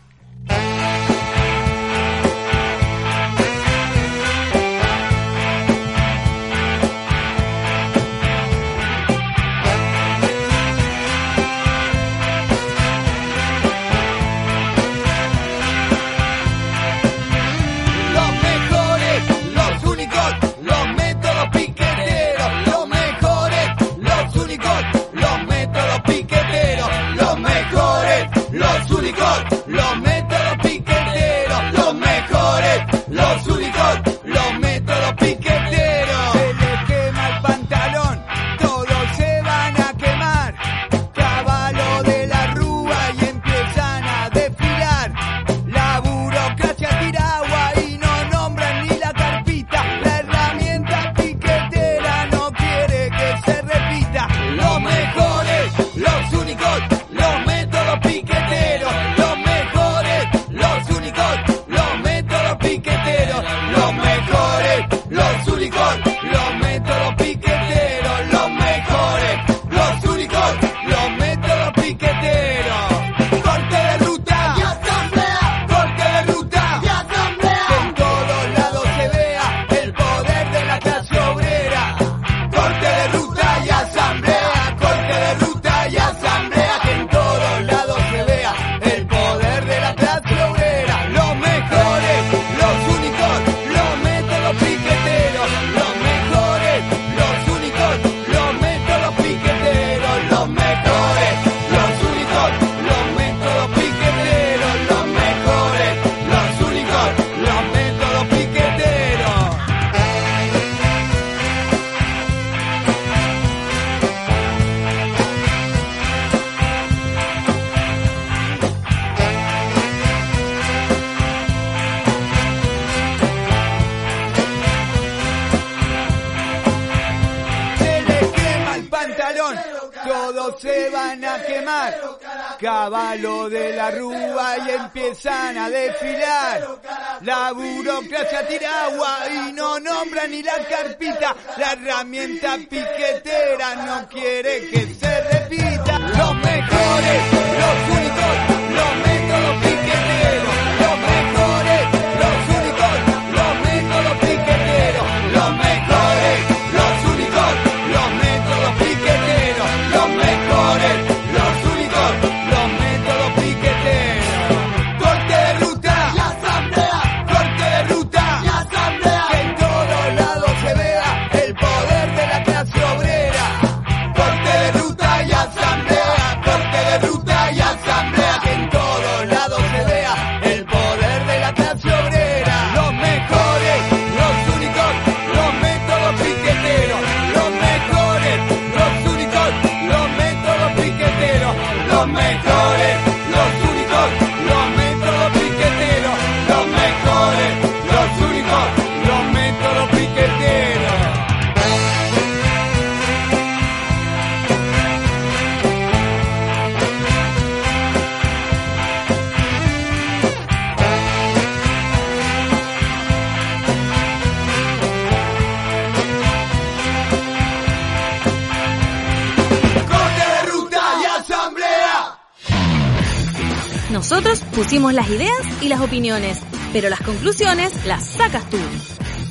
Pusimos las ideas y las opiniones, pero las conclusiones las sacas tú.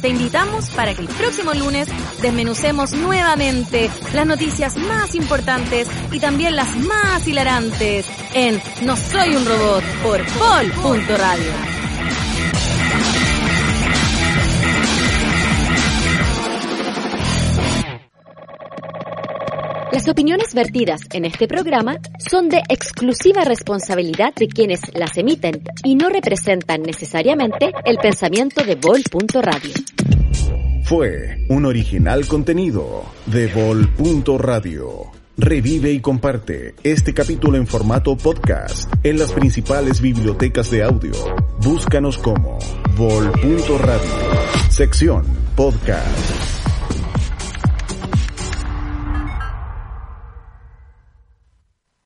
Te invitamos para que el próximo lunes desmenucemos nuevamente las noticias más importantes y también las más hilarantes en No Soy un Robot por Pol.radio. Las opiniones vertidas en este programa son de exclusiva responsabilidad de quienes las emiten y no representan necesariamente el pensamiento de Vol.radio. Fue un original contenido de Vol.radio. Revive y comparte este capítulo en formato podcast en las principales bibliotecas de audio. Búscanos como Vol.radio, sección podcast.